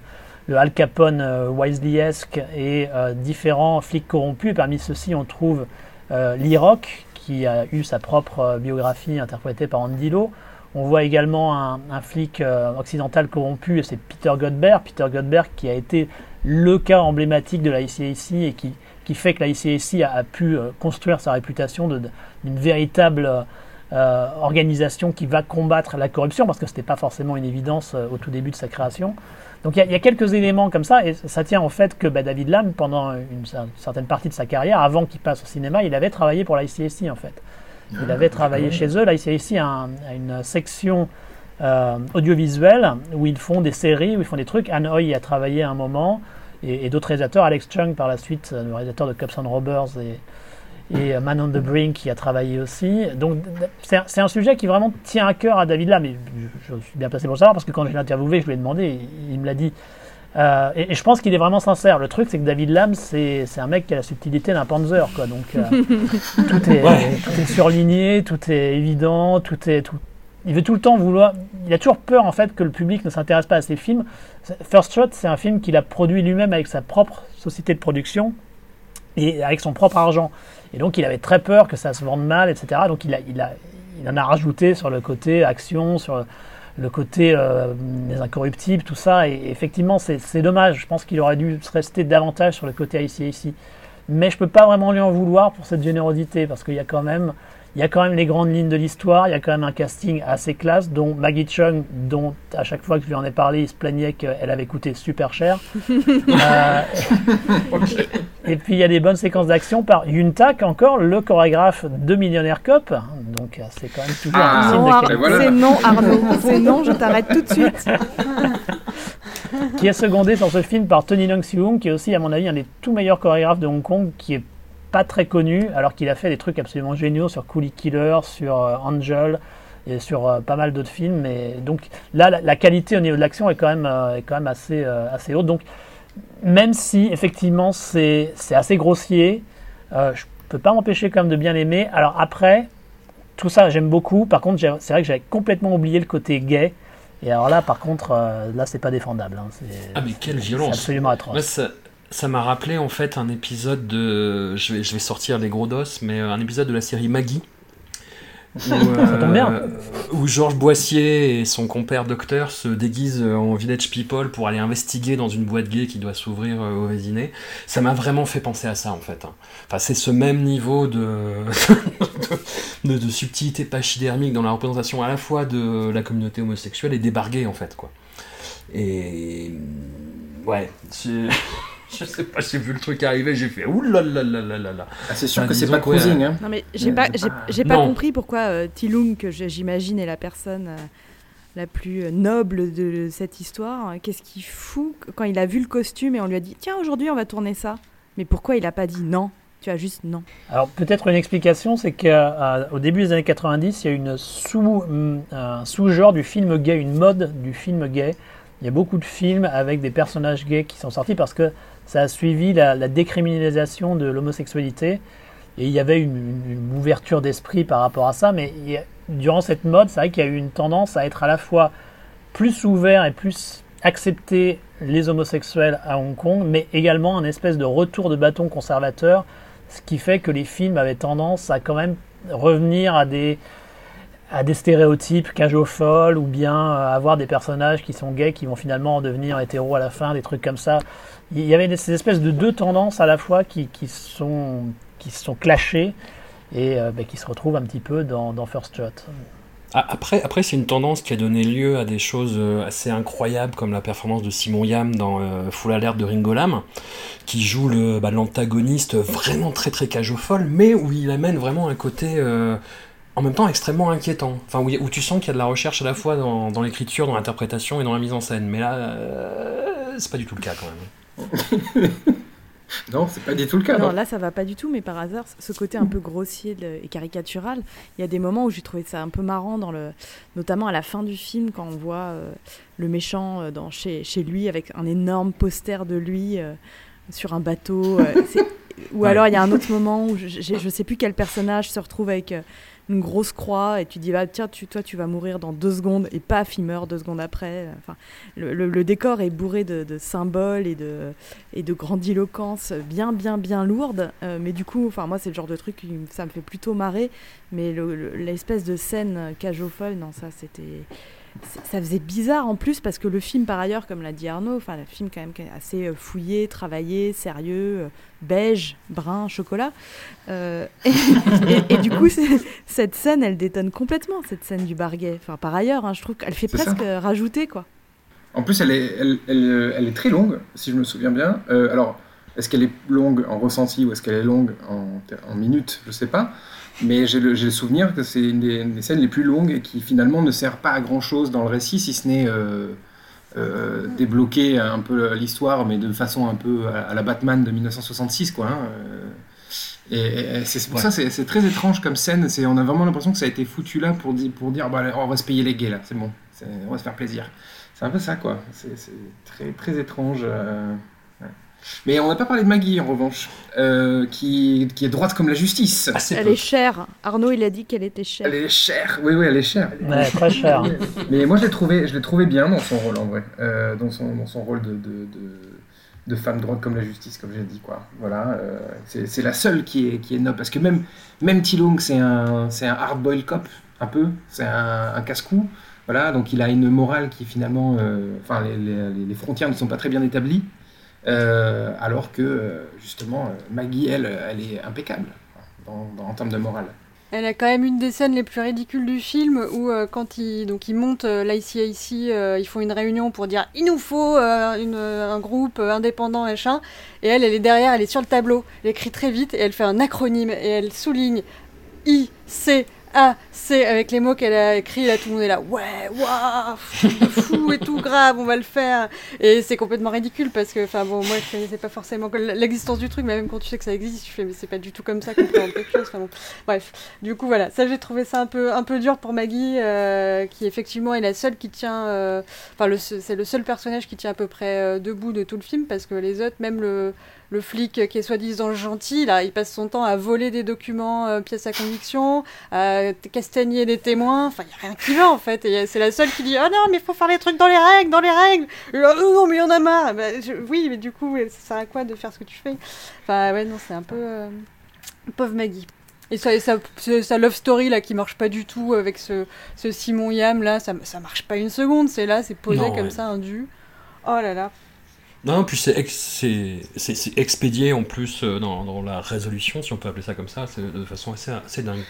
le Al Capone euh, Wisely-esque et euh, différents flics corrompus. Parmi ceux-ci, on trouve euh, Lee Rock, qui a eu sa propre biographie interprétée par Andy Lau. On voit également un, flic occidental corrompu, c'est Peter Godber. Peter Godber qui a été le cas emblématique de la ICAC et qui qui fait que la ICAC a, a pu euh, construire sa réputation d'une véritable euh, organisation qui va combattre la corruption, parce que ce n'était pas forcément une évidence euh, au tout début de sa création. Donc il y, a- il y a quelques éléments comme ça, et ça tient au fait que bah, David Lam, pendant une, cer- certaine partie de sa carrière, avant qu'il passe au cinéma, il avait travaillé pour la ICAC en fait. Il avait travaillé chez eux. La ICAC a, un- une section euh, audiovisuelle où ils font des séries, où ils font des trucs. Y a travaillé un moment, et, et d'autres réalisateurs. Alex Chung par la suite, euh, le réalisateur de Cops and Robbers et, et euh, Man on the Brink qui a travaillé aussi. Donc c'est un, sujet qui vraiment tient à cœur à David Lam. Et je, je suis bien placé pour le savoir parce que quand je l'ai interviewé, je lui ai demandé, il, il me l'a dit. Euh, et, et je pense qu'il est vraiment sincère. Le truc, c'est que David Lam, c'est c'est un mec qui a la subtilité d'un Panzer, quoi. Donc euh, tout, est, Ouais. tout est surligné, tout est évident, tout est tout. Il veut tout le temps vouloir. Il a toujours peur en fait que le public ne s'intéresse pas à ses films. First Shot, c'est un film qu'il a produit lui-même avec sa propre société de production et avec son propre argent. Et donc il avait très peur que ça se vende mal, etc. Donc il, a, il, a, il en a rajouté sur le côté action, sur le côté euh, les incorruptibles, tout ça. Et effectivement, c'est c'est dommage. Je pense qu'il aurait dû se rester davantage sur le côté ici ici. Mais je peux pas vraiment lui en vouloir pour cette générosité parce qu'il y a quand même il y a quand même les grandes lignes de l'histoire, il y a quand même un casting assez classe, dont Maggie Chung, dont à chaque fois que je lui en ai parlé, il se plaignait qu'elle avait coûté super cher. Euh, et puis il y a des bonnes séquences d'action par Yun Tak, encore le chorégraphe de Millionaire Cop. Donc c'est quand même toujours Ah, un signe non, de qualité. voilà. c'est non, Arnaud. C'est non, je t'arrête tout de suite. qui est secondé sur ce film par Tony Leung Siung, qui est aussi, à mon avis, un des tout meilleurs chorégraphes de Hong Kong, qui est pas très connu, alors qu'il a fait des trucs absolument géniaux sur Coolie Killer, sur euh, Angel et sur euh, pas mal d'autres films. Et donc là, la, la qualité au niveau de l'action est quand même, euh, est quand même assez, assez haute. Donc même si effectivement c'est assez grossier, euh, je peux pas m'empêcher quand même de bien aimer. Alors après, tout ça j'aime beaucoup. Par contre, c'est vrai que j'avais complètement oublié le côté gay. Et alors là, par contre, euh, là c'est pas défendable. hein. Ah mais quelle violence absolument atroce. Ça ça m'a rappelé en fait un épisode de. Je vais, je vais sortir les gros dos, mais euh, un épisode de la série Maggie. Où, euh, où Georges Boissier et son compère docteur se déguisent en village people pour aller investiguer dans une boîte gay qui doit s'ouvrir euh, au Vésiné. Ça m'a vraiment fait penser à ça en fait. hein. Enfin, c'est ce même niveau de, de, de subtilité pachydermique dans la représentation à la fois de la communauté homosexuelle et des barguets en fait quoi. Et ouais, c'est- je sais pas, j'ai vu le truc arriver, j'ai fait ouh là là là là là là. Ah, c'est sûr que c'est pas ouais. cruising. Hein. Non mais j'ai pas, c'est j'ai, pas- j'ai pas Non. compris pourquoi euh, Tilung, que j'imagine est la personne euh, la plus euh, noble de cette histoire, euh, qu'est-ce qu'il fout quand il a vu le costume et on lui a dit tiens aujourd'hui on va tourner ça. Mais pourquoi il a pas dit non? Tu as juste non. Alors peut-être une explication, c'est qu'au début des années 90, il y a une sous, hum, un sous-genre du film gay, une mode du film gay. Il y a beaucoup de films avec des personnages gays qui sont sortis parce que ça a suivi la, décriminalisation de l'homosexualité. Et il y avait une, ouverture d'esprit par rapport à ça, mais durant cette mode, c'est vrai qu'il y a eu une tendance à être à la fois plus ouvert et plus accepter les homosexuels à Hong Kong, mais également un espèce de retour de bâton conservateur, ce qui fait que les films avaient tendance à quand même revenir à des, à des stéréotypes ou bien avoir des personnages qui sont gays qui vont finalement en devenir hétéros à la fin, des trucs comme ça. Il y avait ces espèces de deux tendances à la fois qui, qui sont, qui se sont clashées et euh, bah, qui se retrouvent un petit peu dans, First Shot. Ah, Après, après c'est une tendance qui a donné lieu à des choses euh, assez incroyables comme la performance de Simon Yam dans euh, Full Alert de Ringo Lam, qui joue bah, l'antagoniste vraiment très très cageophole, mais où il amène vraiment un côté en même temps extrêmement inquiétant. Enfin, où, où tu sens qu'il y a de la recherche à la fois dans, dans l'écriture, dans l'interprétation et dans la mise en scène. Mais là, euh, c'est pas du tout le cas quand même. Non, c'est pas du tout le cas. non, non. là ça va pas du tout, mais par hasard, ce côté un peu grossier et caricatural, il y a des moments où j'ai trouvé ça un peu marrant, dans le, notamment à la fin du film, quand on voit euh, le méchant euh, dans, chez, chez lui avec un énorme poster de lui euh, sur un bateau. euh, ou Ouais. alors il y a un autre moment où je, je sais plus quel personnage se retrouve avec une grosse croix et tu dis bah, tiens tu, toi tu vas mourir dans deux secondes. Et paf il meurt deux secondes après. Enfin, le, décor est bourré de, symboles et de, et de grandiloquence bien bien bien lourde. Euh, mais du coup enfin moi c'est le genre de truc ça me fait plutôt marrer. Mais le- le- l'espèce de scène cageophole non ça c'était ça faisait bizarre en plus parce que le film, par ailleurs, comme l'a dit Arnaud, enfin, le film quand même assez euh, fouillé, travaillé, sérieux, euh, beige, brun, chocolat. Euh, et, et- et du coup, cette scène, elle détonne complètement, cette scène du barguet. Enfin, par ailleurs, hein, je trouve qu'elle fait ça. presque rajouter, quoi. En plus, elle est, elle, elle- elle est très longue, si je me souviens bien. Euh, alors, est-ce qu'elle est longue en ressenti ou est-ce qu'elle est longue en, en minutes? Je sais pas. Mais j'ai le, souvenir que c'est une des, une des scènes les plus longues et qui finalement ne sert pas à grand-chose dans le récit, si ce n'est euh, euh, débloquer un peu l'histoire, mais de façon un peu à, à la Batman de 1966, quoi. hein, euh. Et, et c'est pour Ouais. ça, c'est c'est très étrange comme scène. C'est, on a vraiment l'impression que ça a été foutu là pour, di- pour dire, bah, allez, on va se payer les gays là, c'est bon, on va se faire plaisir. C'est un peu ça, quoi. C'est très, très étrange. euh. Mais on n'a pas parlé de Maggie, en revanche, euh, qui, qui est droite comme la justice. Assez Elle peu. est chère. Arnaud, il a dit qu'elle était chère. Elle est chère. Oui, oui, elle est chère. Ouais, très cher. Mais moi, je l'ai trouvé, je l'ai trouvé bien dans son rôle, en vrai. Euh, dans, son, dans son rôle de, de, de, de femme droite comme la justice, comme j'ai dit, quoi. Voilà. euh, c'est c'est la seule qui est, qui est noble. Parce que même, même T-Long, c'est un, c'est un hard-boiled cop, un peu. C'est un, un casse-cou. Voilà, donc il a une morale qui finalement, euh, enfin les, les- les frontières ne sont pas très bien établies, Euh, alors que euh, justement euh, Maggie, elle, elle est impeccable en termes de morale. Elle a quand même une des scènes les plus ridicules du film où quand ils, donc ils montent euh, l'ICIC, euh, ils font une réunion pour dire il nous faut un groupe indépendant machin et elle elle est derrière, elle est sur le tableau, elle écrit très vite et elle fait un acronyme et elle souligne I C A C avec les mots qu'elle a écrits là tout le monde est là ouais waouh fou et tout grave on va le faire. Et c'est complètement ridicule parce que enfin bon moi je connaissais pas forcément l'existence du truc mais même quand tu sais que ça existe tu fais mais c'est pas du tout comme ça qu'on présente quelque chose enfin bon. Bref. Du coup, voilà, ça j'ai trouvé ça un peu, un peu dur pour Maggie, euh, qui effectivement est la seule qui tient. euh, Enfin, c'est le seul personnage qui tient à peu près euh, debout de tout le film, parce que les autres, même le, le flic qui est soi-disant gentil, là, il passe son temps à voler des documents, euh, pièces à conviction, à castagner des témoins. Enfin, il n'y a rien qui va en fait. Et c'est la seule qui dit Oh non, mais il faut faire les trucs dans les règles, dans les règles. Et là, oh non, mais il y en a marre. Bah, je- oui, mais du coup, ça sert à quoi de faire ce que tu fais? Enfin, ouais, non, c'est un peu. euh, Pauvre Maggie. Et sa, sa, sa- love story là qui marche pas du tout avec ce, ce Simon Yam là, ça, ça marche pas une seconde, c'est là, c'est posé Non, comme ouais. ça, un dû. Oh là là. Non, puis c'est ex- expédié en plus euh, dans, dans la résolution, si on peut appeler ça comme ça, c'est de façon assez, assez dingue.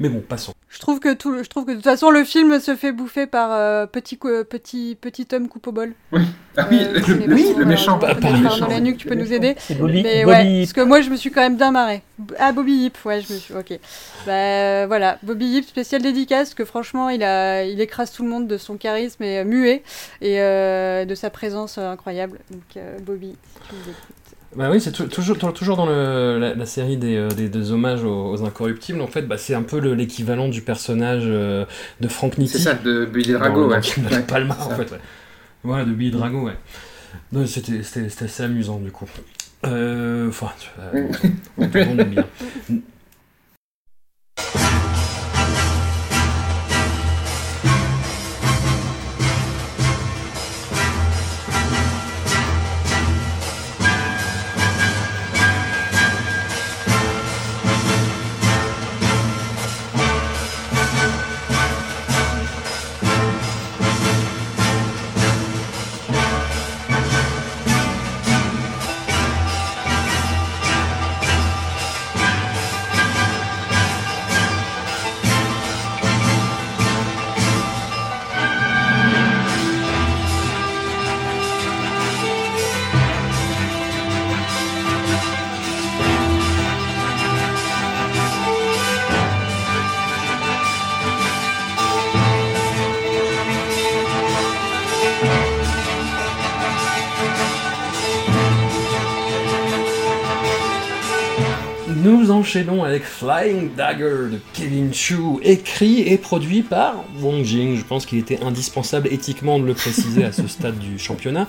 Mais bon, passons. Je trouve que tout, je trouve que de toute façon le film se fait bouffer par euh, petit cou- petit petit homme coupe au bol. Ah oui, Euh, le, euh, méchant. Pas- pas le méchant. dans la nuque, tu peux nous aider. C'est Bobby, Mais Bobby ouais, parce que moi je me suis quand même bien marré. Ah Bobby Yip, ouais, je me suis. Ok. Bah euh, voilà, Bobby Yip, spécial dédicace, parce que franchement il a, il écrase tout le monde de son charisme et euh, muet et euh, de sa présence euh, incroyable. Donc euh, Bobby, si tu nous écoutes. Bah oui, c'est tou- toujours, tou- toujours dans le- la, la série des, euh, des, des hommages aux, aux incorruptibles. En fait, bah, c'est un peu le- l'équivalent du personnage euh, de Frank Nitti. C'est ça, de Billy Drago, dans ouais. Palma, en fait. Ouais. Voilà, de Billy Drago, ouais. C'était assez amusant, du coup. Euh, Enfin, euh, on, on, on aime bien. Enchaînons avec Flying Dagger de Kevin Chu, écrit et produit par Wong Jing. Je pense qu'il était indispensable éthiquement de le préciser à ce stade du championnat.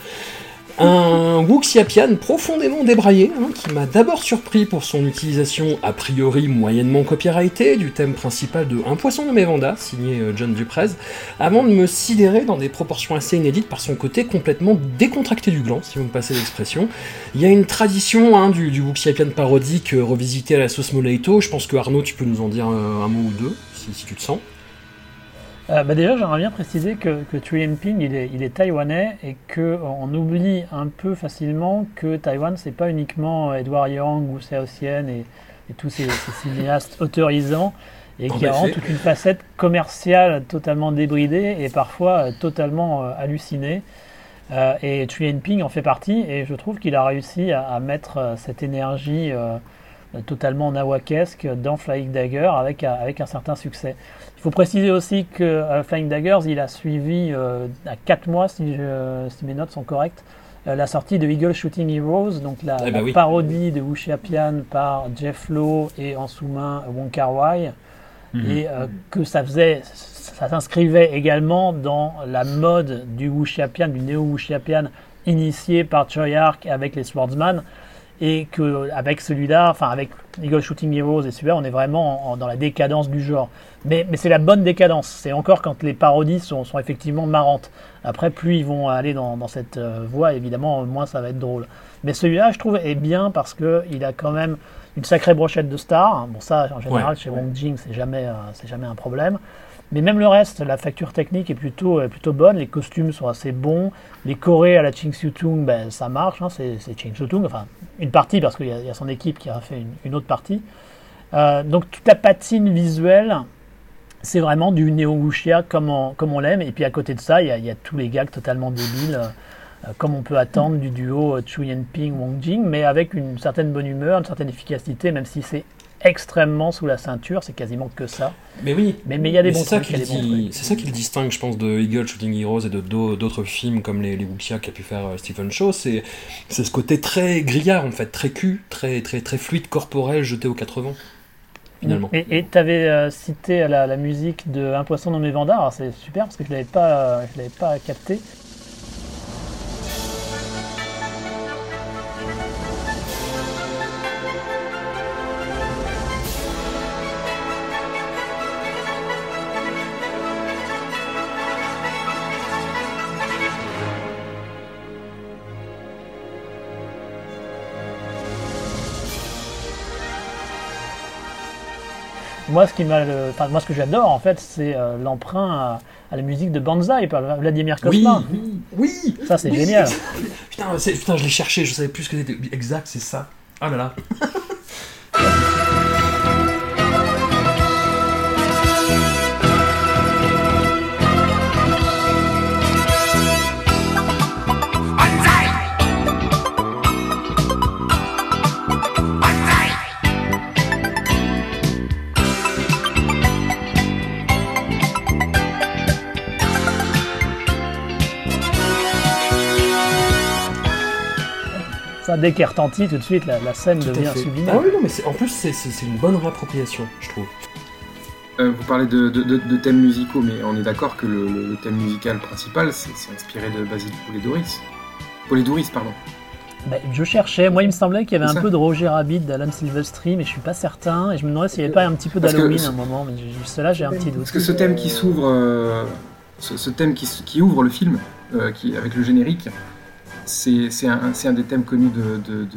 Un Wuxiapian profondément débraillé, hein, qui m'a d'abord surpris pour son utilisation a priori moyennement copyrightée du thème principal de Un poisson nommé Vanda, signé euh, John Duprez, avant de me sidérer dans des proportions assez inédites par son côté complètement décontracté du gland, si vous me passez l'expression. Il y a une tradition hein, du, du Wuxiapian parodique euh, revisité à la sauce Moleito. Je pense que Arnaud, tu peux nous en dire euh, un mot ou deux, si, si tu te sens. Euh, bah déjà, j'aimerais bien préciser que, que Tree Ping, il est, il est taïwanais et qu'on oublie un peu facilement que Taïwan, c'est pas uniquement Edward Yang ou Xian et, et tous ces, ces cinéastes autorisants et y a vraiment toute une facette commerciale totalement débridée et parfois euh, totalement euh, hallucinée. Euh, et Tree Ping en fait partie et je trouve qu'il a réussi à, à mettre euh, cette énergie euh, euh, totalement nawakesque dans Flying Dagger avec, un- avec un certain succès. Il faut préciser aussi que euh, Flying Daggers, il a suivi euh, à 4 mois, si, je- si mes notes sont correctes, euh, la sortie de Eagle Shooting Heroes, donc la, Eh ben la oui. parodie de Wuxia Pian par Jeff Lowe et en sous-main Wong Kar Wai, Mhm. et euh, que ça faisait, ça s'inscrivait également dans la mode du Wuxia Pian, du néo Wuxia Pian initié par Choi Ark avec les Swordsman et que avec celui-là, enfin avec Eagle Shooting Heroes et celui-là, on est vraiment en- en- dans la décadence du genre. Mais, c'est la bonne décadence. C'est encore quand les parodies sont, sont effectivement marrantes. Après, plus ils vont aller dans, dans cette euh, voie, évidemment, moins ça va être drôle. Mais celui-là, je trouve, est bien parce que il a quand même une sacrée brochette de stars. Bon, ça, en général, Ouais. chez Wong Jing, c'est jamais, euh, c'est jamais un problème. Mais même le reste, la facture technique est plutôt, est plutôt bonne, les costumes sont assez bons, les chorés à la Ching Siu Tung, ben, ça marche, hein, c'est c'est Ching Siu Tung, enfin une partie parce qu'il y, a- il y a son équipe qui a fait une, une autre partie. Euh, donc toute la patine visuelle, c'est vraiment du néo comme on, comme on l'aime, et puis à côté de ça, il y y a tous les gags totalement débiles, euh, comme on peut attendre du duo euh, Chu Yanping Wong Jing, mais avec une certaine bonne humeur, une certaine efficacité, même si c'est extrêmement sous la ceinture, c'est quasiment que ça. Mais oui. Mais mais il y a des Mais bons c'est ça trucs, il y a qui des bons dit- trucs. c'est ça qui le distingue, je pense, de Eagle Shooting Heroes et de d'au- d'autres films comme les, les Wuxia qu'a pu faire euh, Stephen Chow. C'est ce côté très grillard, en fait, très cul, très, très, très fluide, corporel, jeté aux quatre vents, finalement. Et tu avais cité la, la musique de Un poisson nommé Vanda, alors c'est super parce que je ne l'avais pas, euh, je pas capté. Moi, ce qui m'a, le- enfin, moi, ce que j'adore en fait, c'est euh, l'emprunt à, à la musique de Banzai par Vladimir Kosma. oui, oui Ça, c'est oui. génial. Putain, putain, je l'ai cherché, je savais plus ce que c'était. Exact, c'est ça. Ah là là. Ça, dès qu'elle retentit, tout de suite, la, la scène Tout à devient fait. sublime. Ah oui, non, mais c'est- en plus, c'est- c'est c'est une bonne réappropriation, je trouve. Euh, vous parlez de, de- de- de thèmes musicaux, mais on est d'accord que le, le- le thème musical principal, c'est c'est inspiré de Basile Poulet-Doris. Poulet-Doris, pardon. Bah, je cherchais, moi il me semblait qu'il y avait C'est un ça. peu de Roger Rabbit d'Alan Silvestri, mais je suis pas certain, et je me demandais s'il n'y avait pas un petit peu Parce que d'Halloween ce- à un moment, mais j'ai- cela j'ai un petit doute. Parce que ce thème qui s'ouvre, euh, ce, ce thème qui, s- qui ouvre le film, euh, qui, avec le générique, c'est un, des thèmes connus de. de- de- de-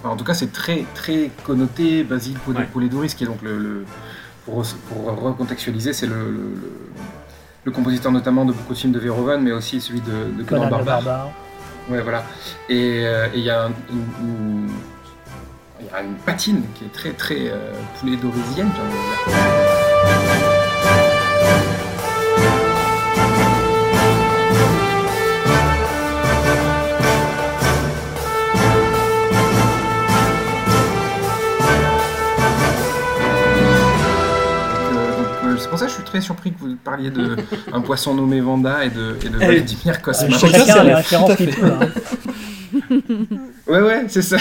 enfin, en tout cas, c'est très très connoté Basile Poulet- Ouais. Poulet-Doris, qui est donc le. le- pour, re- pour recontextualiser, c'est le, le- le- le compositeur notamment de beaucoup de films de Verhoeven, mais aussi celui de, de Conan Conan Barbare. Ouais, voilà. Et euh, et il y a un- une, une- il y a une patine qui est très très euh, poulet dorisienne, très surpris que vous parliez de un poisson nommé Vanda et de, et de Eh, Vladimir Cosma. chacun Chacun ses a les références qu'il peut. hein. Ouais, ouais, c'est ça.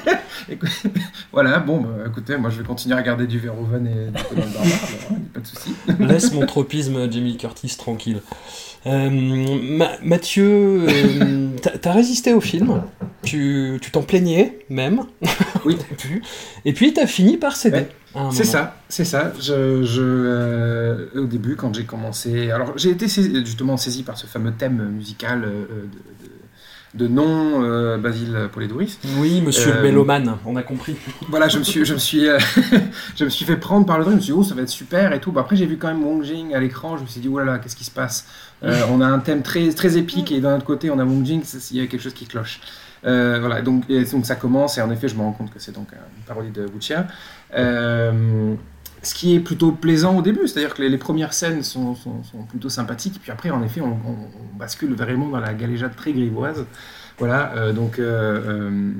Écoute, voilà, bon, bah, écoutez, moi je vais continuer à regarder du Verhoeven et du Conan Barbare, alors, pas de souci. Laisse mon tropisme Jamie Curtis tranquille. Euh, Ma- Mathieu, euh, t'as résisté au film, tu t'en plaignais même, Oui. et puis t'as fini par céder. Ouais. C'est ça, c'est ça. Je, je, euh, au début, quand j'ai commencé. Alors, j'ai été saisi- justement saisi par ce fameux thème musical euh, de- non euh, Basile Polidoris. Oui, monsieur Euh, le mélomane, on a compris. Voilà, je me suis, je me suis, euh, je me suis fait prendre par le truc. Je me suis dit, oh, ça va être super et tout. Bah, après, j'ai vu quand même Wong Jing à l'écran. Je me suis dit, oh là là, qu'est-ce qui se passe? Euh, On a un thème très, très épique et d'un autre côté, on a Wong Jing. Il y a quelque chose qui cloche. Euh, voilà, donc, et donc ça commence et en effet, je me rends compte que c'est donc une parodie de Wuxia. Ce qui est plutôt plaisant au début, c'est-à-dire que les, les premières scènes sont, sont- sont plutôt sympathiques, puis après, en effet, on, on- on bascule vraiment dans la galéjade très grivoise. Voilà, euh, donc, euh,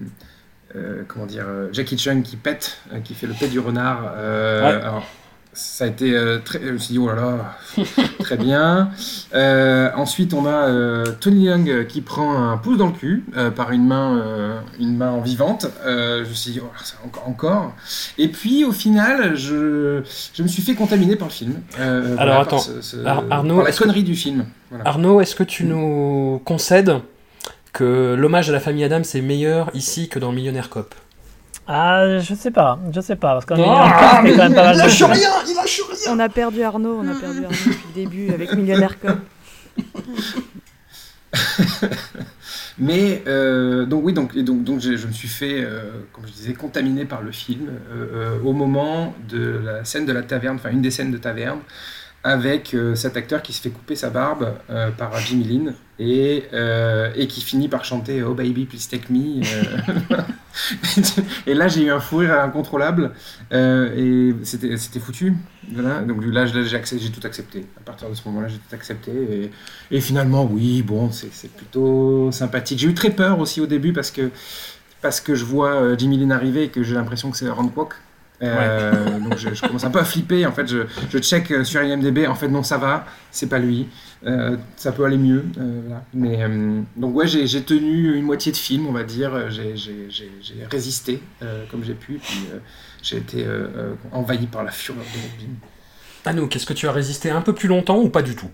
euh, comment dire, Jackie Chung qui pète, qui fait le pet du renard. Ouais. alors, ça a été euh, très. Je me suis dit, oh là là, très bien. Euh, ensuite, on a euh, Tony Young qui prend un pouce dans le cul par une main, une main en vivante. Je me suis dit, oh, ça, encore, encore. Et puis, au final, je, je me suis fait contaminer par le film. Voilà, par attends, ce- ce- Ar- Arnaud, par la connerie du film. Voilà. Arnaud, est-ce que tu nous concèdes que l'hommage à la famille Adams est meilleur ici que dans Millionnaire Cop? Ah, je sais pas, je sais pas, parce Ah, il y a quand même pas mal de lâche choses. rien, il lâche rien On a perdu Arnaud, on a perdu Arnaud depuis le début avec Millionnaire Cop. Mais euh, donc oui, donc, et donc, donc je, je me suis fait, euh, comme je disais, contaminé par le film euh, euh, au moment de la scène de la taverne, enfin une des scènes de taverne, avec euh, cet acteur qui se fait couper sa barbe euh, par Jimmy et, euh, et qui finit par chanter Oh baby please take me. et là j'ai eu un fou rire incontrôlable et c'était foutu. Donc là j'ai tout accepté. À partir de ce moment-là j'ai tout accepté et, finalement, oui, bon, c'est plutôt sympathique. J'ai eu très peur aussi au début parce que, parce que je vois Jimmy Lin arriver et que j'ai l'impression que c'est Ron Kwok. Euh, donc je, commence un peu à flipper. En fait, je, je check euh, sur IMDb. En fait, non, ça va, c'est pas lui. Euh, ça peut aller mieux. donc ouais, j'ai tenu une moitié de film, on va dire. J'ai résisté comme j'ai pu. Puis j'ai été envahi par la fureur de mon film. Anouk, est-ce que tu as résisté un peu plus longtemps ou pas du tout?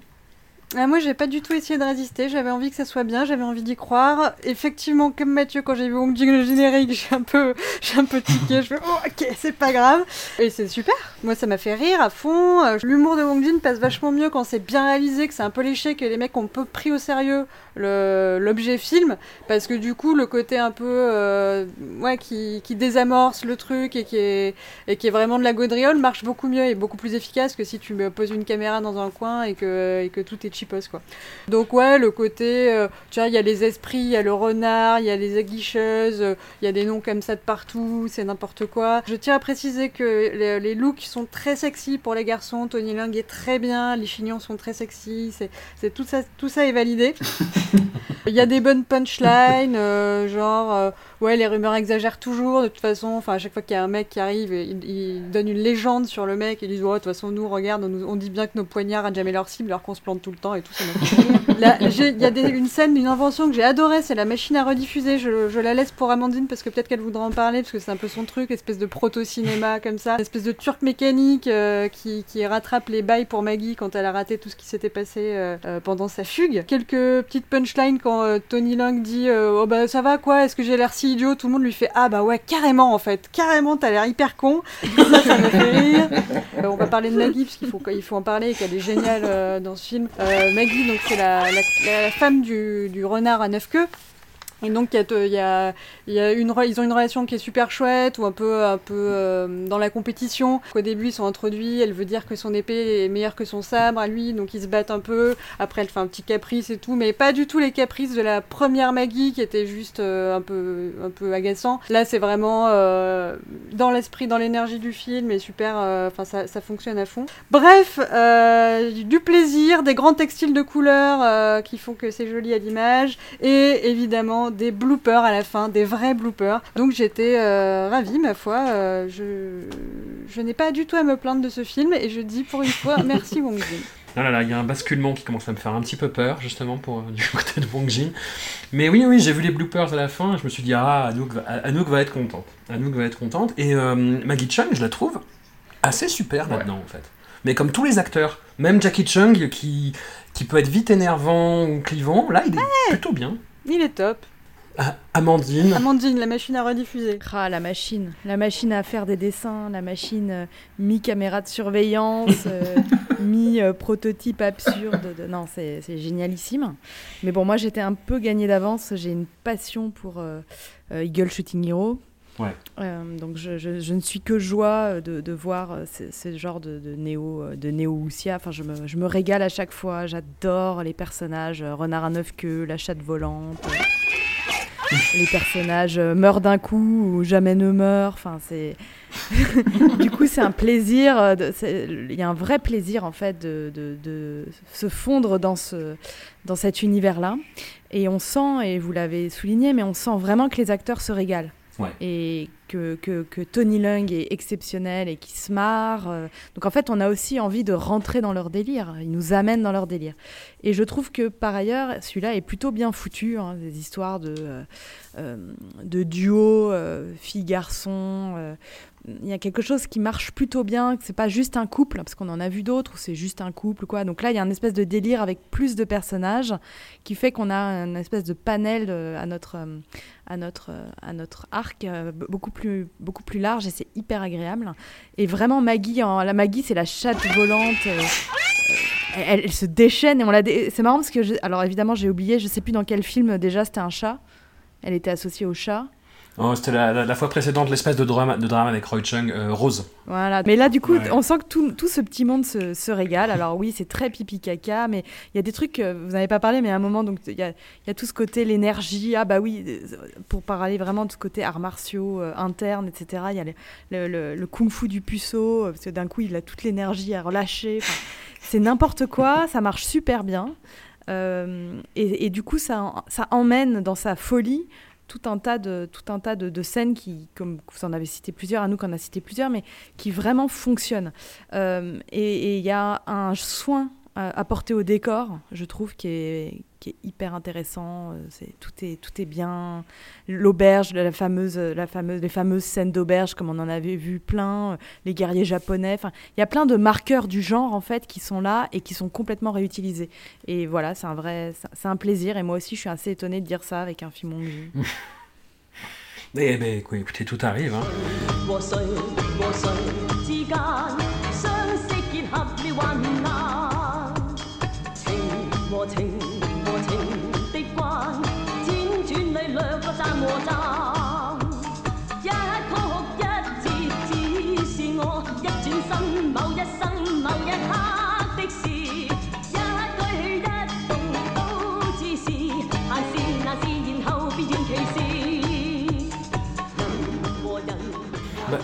Ah, moi, j'ai pas du tout essayé de résister. J'avais envie que ça soit bien, j'avais envie d'y croire. Effectivement, comme Mathieu, quand j'ai vu Wong Jing le générique, j'ai un peu, j'ai un peu tiqué. Je fais, oh, ok, c'est pas grave. Et c'est super. Moi, ça m'a fait rire à fond. Euh, L'humour de Wong Jing passe vachement mieux quand c'est bien réalisé, que c'est un peu léché, que les mecs ont peu pris au sérieux l'objet film. Parce que du coup, le côté un peu, euh, ouais, qui, qui désamorce le truc et qui est, et qui est vraiment de la gaudriole marche beaucoup mieux et beaucoup plus efficace que si tu poses une caméra dans un coin et que, et que tout est cheapos quoi. Donc ouais, le côté, euh, tu vois, il y a les esprits, il y a le renard, il y a les aguicheuses, euh, il y a des noms comme ça de partout, c'est n'importe quoi. Je tiens à préciser que les, les looks sont très sexy pour les garçons, Tony Leung est très bien, les chignons sont très sexy, c'est, tout ça, tout ça est validé. Il y a des bonnes punchlines, euh, genre, ouais, les rumeurs exagèrent toujours, de toute façon, enfin, à chaque fois qu'il y a un mec qui arrive, il, il donne une légende sur le mec, et il dit, ouais, de toute façon, nous, regarde, on, dit bien que nos poignards à jamais leur cible, alors qu'on se plante tout le temps et tout, ça Il y a des- une scène, une invention que j'ai adorée, c'est la machine à rediffuser, je, je la laisse pour Amandine, parce que peut-être qu'elle voudra en parler, parce que c'est un peu son truc, espèce de proto-cinéma comme ça, espèce de turc mécanique euh, qui, qui rattrape les bails pour Maggie quand elle a raté tout ce qui s'était passé euh, euh, pendant sa fugue. Quelques petites punchlines quand Tony Lang dit Oh bah ça va quoi, est-ce que j'ai l'air si idiot Tout le monde lui fait Ah bah ouais, carrément en fait, carrément t'as l'air hyper con. Ça, ça me fait rire. Euh, on va parler de Maggie, parce qu'il faut, il faut en parler qu'elle est géniale euh, dans ce film. Euh, Maggie, donc c'est la, la, la femme du, du renard à neuf queues. Et donc y y a, ils ont une relation qui est super chouette, ou un peu, un peu euh, dans la compétition. Au début, ils sont introduits, elle veut dire que son épée est meilleure que son sabre à lui, donc ils se battent un peu. Après, elle fait un petit caprice et tout, mais pas du tout les caprices de la première Maggie qui était juste euh, un, peu, un peu agaçant. Là, c'est vraiment euh, dans l'esprit, dans l'énergie du film, et super, enfin ça, ça fonctionne à fond. Bref, du plaisir, des grands textiles de couleurs euh, qui font que c'est joli à l'image, et évidemment des bloopers à la fin, des vrais bloopers. Donc j'étais euh, ravie, ma foi. euh, je je n'ai pas du tout à me plaindre de ce film, et je dis pour une fois merci Wong Jin. Ah là là, il y a un basculement qui commence à me faire un petit peu peur, justement, pour, euh, du côté de Wong Jin. Mais oui, oui, j'ai vu les bloopers à la fin, et je me suis dit, ah, Anouk va, Anouk va être contente. Anouk va être contente. Et euh, Maggie Chung, je la trouve assez super Ouais. là-dedans, en fait. Mais comme tous les acteurs, même Jackie Chung, qui, qui peut être vite énervant ou clivant, là, il est plutôt bien. Il est top. Ah, Amandine. Amandine, la machine à rediffuser. Ah, la machine. La machine à faire des dessins, la machine euh, mi-caméra de surveillance, euh, mi-prototype absurde. de- Non, c'est génialissime. Mais bon, moi, j'étais un peu gagnée d'avance. J'ai une passion pour euh, euh, Eagle Shooting Hero. Ouais. Euh, donc, je, je- je ne suis que joie de, de voir ce, ce genre de, de néo de néo. Enfin, je me, je me régale à chaque fois. J'adore les personnages. Renard à neuf queues, la chatte volante. Les personnages euh, meurent d'un coup ou jamais ne meurent. Enfin, du coup c'est un plaisir. euh, Il y a un vrai plaisir en fait de, se fondre dans ce dans cet univers-là. Et on sent, et vous l'avez souligné, mais on sent vraiment que les acteurs se régalent. Et que, que, que Tony Lung est exceptionnel et qui se marre. euh. Donc en fait, on a aussi envie de rentrer dans leur délire. Ils nous amènent dans leur délire. Et je trouve que par ailleurs, celui-là est plutôt bien foutu. hein, des histoires de, euh, euh, de duo, euh, fille-garçon. Il y a quelque chose qui marche plutôt bien, que c'est pas juste un couple, parce qu'on en a vu d'autres où c'est juste un couple, quoi. Donc là, il y a une espèce de délire avec plus de personnages qui fait qu'on a une espèce de panel euh, à notre, euh, à notre, euh, à notre arc beaucoup plus, beaucoup plus large et c'est hyper agréable. Et vraiment, Maggie, la Maggie, c'est la chatte volante. elle, se déchaîne et on la. C'est marrant parce que, alors évidemment, j'ai oublié, je sais plus dans quel film déjà c'était un chat. Elle était associée au chat. Oh, C'était la, la- la fois précédente, l'espèce de drame, de drame avec Roy Chung, euh, Rose. Voilà. Mais là, du coup, Ouais. on sent que tout, tout ce petit monde se, se régale. Alors oui, c'est très pipi caca, mais il y a des trucs, euh, vous n'avez pas parlé, mais à un moment, donc il y a, il y a tout ce côté, l'énergie. Ah bah oui, pour parler vraiment de ce côté arts martiaux euh, internes, etc. Il y a le, le- le- le kung-fu du puceau, parce que d'un coup, il a toute l'énergie à relâcher. C'est n'importe quoi, ça marche super bien. Euh, et, et du coup, ça, ça emmène dans sa folie tout un tas de, tout un tas de, scènes qui, comme vous en avez cité plusieurs, à nous qu'on a cité plusieurs, mais qui vraiment fonctionnent. Euh, et et il y a un soin euh, apporté au décor, je trouve, qui est, qui est hyper intéressant. Euh, C'est, tout, est, tout est bien. L'auberge, la fameuse, la fameuse, les fameuses scènes d'auberge, comme on en avait vu plein, euh, les guerriers japonais. Enfin, il y a plein de marqueurs du genre, en fait, qui sont là et qui sont complètement réutilisés. Et voilà, c'est un vrai, c'est- un plaisir. Et moi aussi, je suis assez étonnée de dire ça avec un film. Eh ben, écoute, écoutez, tout arrive. Hein.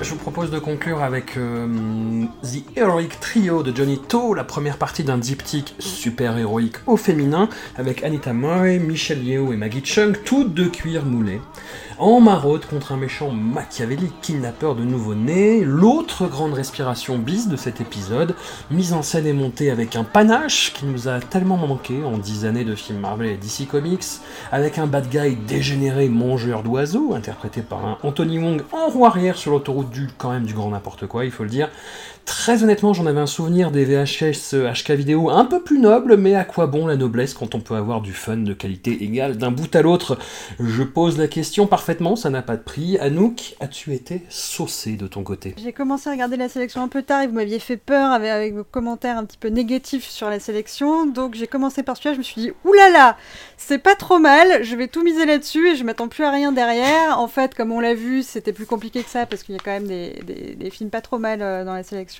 Je vous propose de conclure avec euh, The Heroic Trio de Johnny To, la première partie d'un diptyque super héroïque au féminin, avec Anita Moy, Michelle Yeoh et Maggie Chung, toutes de cuir moulé, en maraude contre un méchant machiavélique kidnappeur de nouveau-nés, l'autre grande respiration bis de cet épisode, mise en scène et montée avec un panache qui nous a tellement manqué en dix années de films Marvel et DC Comics, avec un bad guy dégénéré mangeur d'oiseaux, interprété par un Anthony Wong en roue arrière sur l'autoroute du quand même du grand n'importe quoi, il faut le dire. Très honnêtement, j'en avais un souvenir des VHS HK vidéo un peu plus noble, mais à quoi bon la noblesse quand on peut avoir du fun de qualité égale d'un bout à l'autre? Je pose la question parfaitement, ça n'a pas de prix. Anouk, as-tu été saucé de ton côté? J'ai commencé à regarder la sélection un peu tard et vous m'aviez fait peur avec, vos commentaires un petit peu négatifs sur la sélection. Donc j'ai commencé par celui-là, je me suis dit oulala, là là, c'est pas trop mal, je vais tout miser là-dessus et je m'attends plus à rien derrière. En fait, comme on l'a vu, c'était plus compliqué que ça parce qu'il y a quand même des films pas trop mal euh, dans la sélection.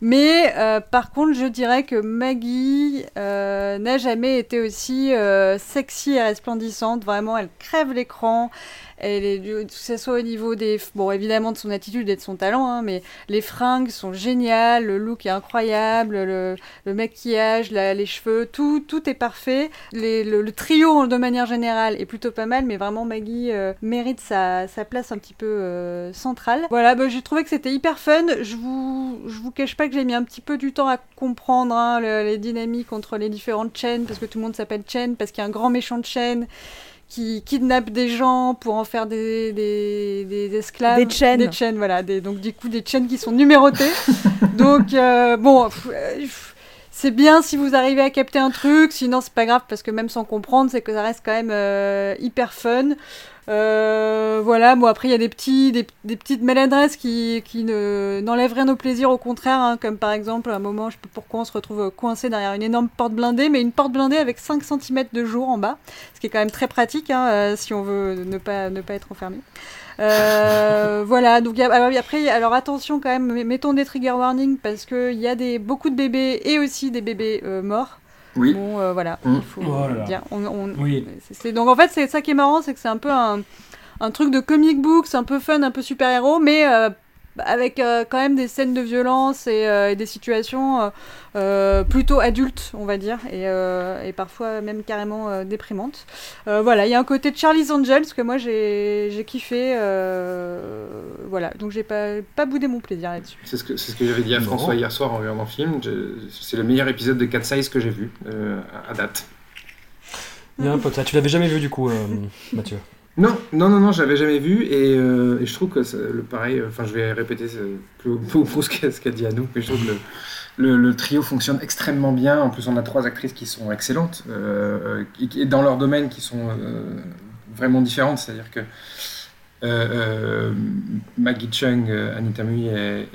Mais euh, par contre, je dirais que Maggie euh, n'a jamais été aussi euh, sexy et resplendissante. Vraiment, elle crève l'écran. Elle est, que ce soit au niveau des, bon évidemment de son attitude et de son talent, hein, mais les fringues sont géniales, le look est incroyable, le, le maquillage, la- les cheveux, tout, tout est parfait. Les- le, le trio de manière générale est plutôt pas mal, mais vraiment Maggie euh, mérite sa, sa place un petit peu euh, centrale. Voilà, bah, j'ai trouvé que c'était hyper fun. Je vous, je vous cache pas que j'ai mis un petit peu du temps à comprendre hein, le- les dynamiques entre les différentes chaînes, parce que tout le monde s'appelle chaîne, parce qu'il y a un grand méchant de chaîne qui kidnappe des gens pour en faire des, des, des esclaves. Des chaînes. Des chaînes, voilà. Des, donc, du coup, des chaînes qui sont numérotées. donc, euh, bon, euh, c'est bien si vous arrivez à capter un truc, sinon c'est pas grave parce que même sans comprendre, c'est que ça reste quand même euh, hyper fun. Euh, voilà, bon après il y a des petits, des, petites maladresses qui, qui ne n'enlèvent rien au plaisir, au contraire, hein, comme par exemple à un moment, je sais pas pourquoi on se retrouve coincé derrière une énorme porte blindée, mais une porte blindée avec 5 cm de jour en bas, ce qui est quand même très pratique hein, euh, si on veut ne pas ne pas être enfermé. Euh, voilà, donc y a- après, alors attention quand même, mettons des trigger warnings parce qu'il y a des, beaucoup de bébés et aussi des bébés euh, morts. Oui. Bon, euh, voilà, Mm. il faut Oh dire. On, on- Oui. donc en fait, c'est ça qui est marrant, c'est que c'est un peu un, un truc de comic book, c'est un peu fun, un peu super-héros, mais euh, avec euh, quand même des scènes de violence et, euh, et des situations euh, plutôt adultes, on va dire, et, euh, et parfois même carrément euh, déprimantes. Euh, voilà, il y a un côté de Charlie's Angels que moi j'ai kiffé. euh, voilà, donc j'ai pas, pas boudé mon plaisir là-dessus. C'est ce que, c'est ce que j'avais dit à. François hier soir en regardant le film. C'est le meilleur épisode de Cat Size que j'ai vu euh, à- date. Il y a un pote là. Tu l'avais jamais vu du coup, euh, Mathieu. Non, non, non, non, j'avais jamais vu et, je trouve que le pareil. Enfin, je vais répéter ce, peu ou prou ce qu'a dit à nous, mais je trouve que le, trio fonctionne extrêmement bien. En plus, on a trois actrices qui sont excellentes euh, et, dans leur domaine qui sont euh, vraiment différentes. C'est-à-dire que euh, Maggie Chung, Anita Mui et,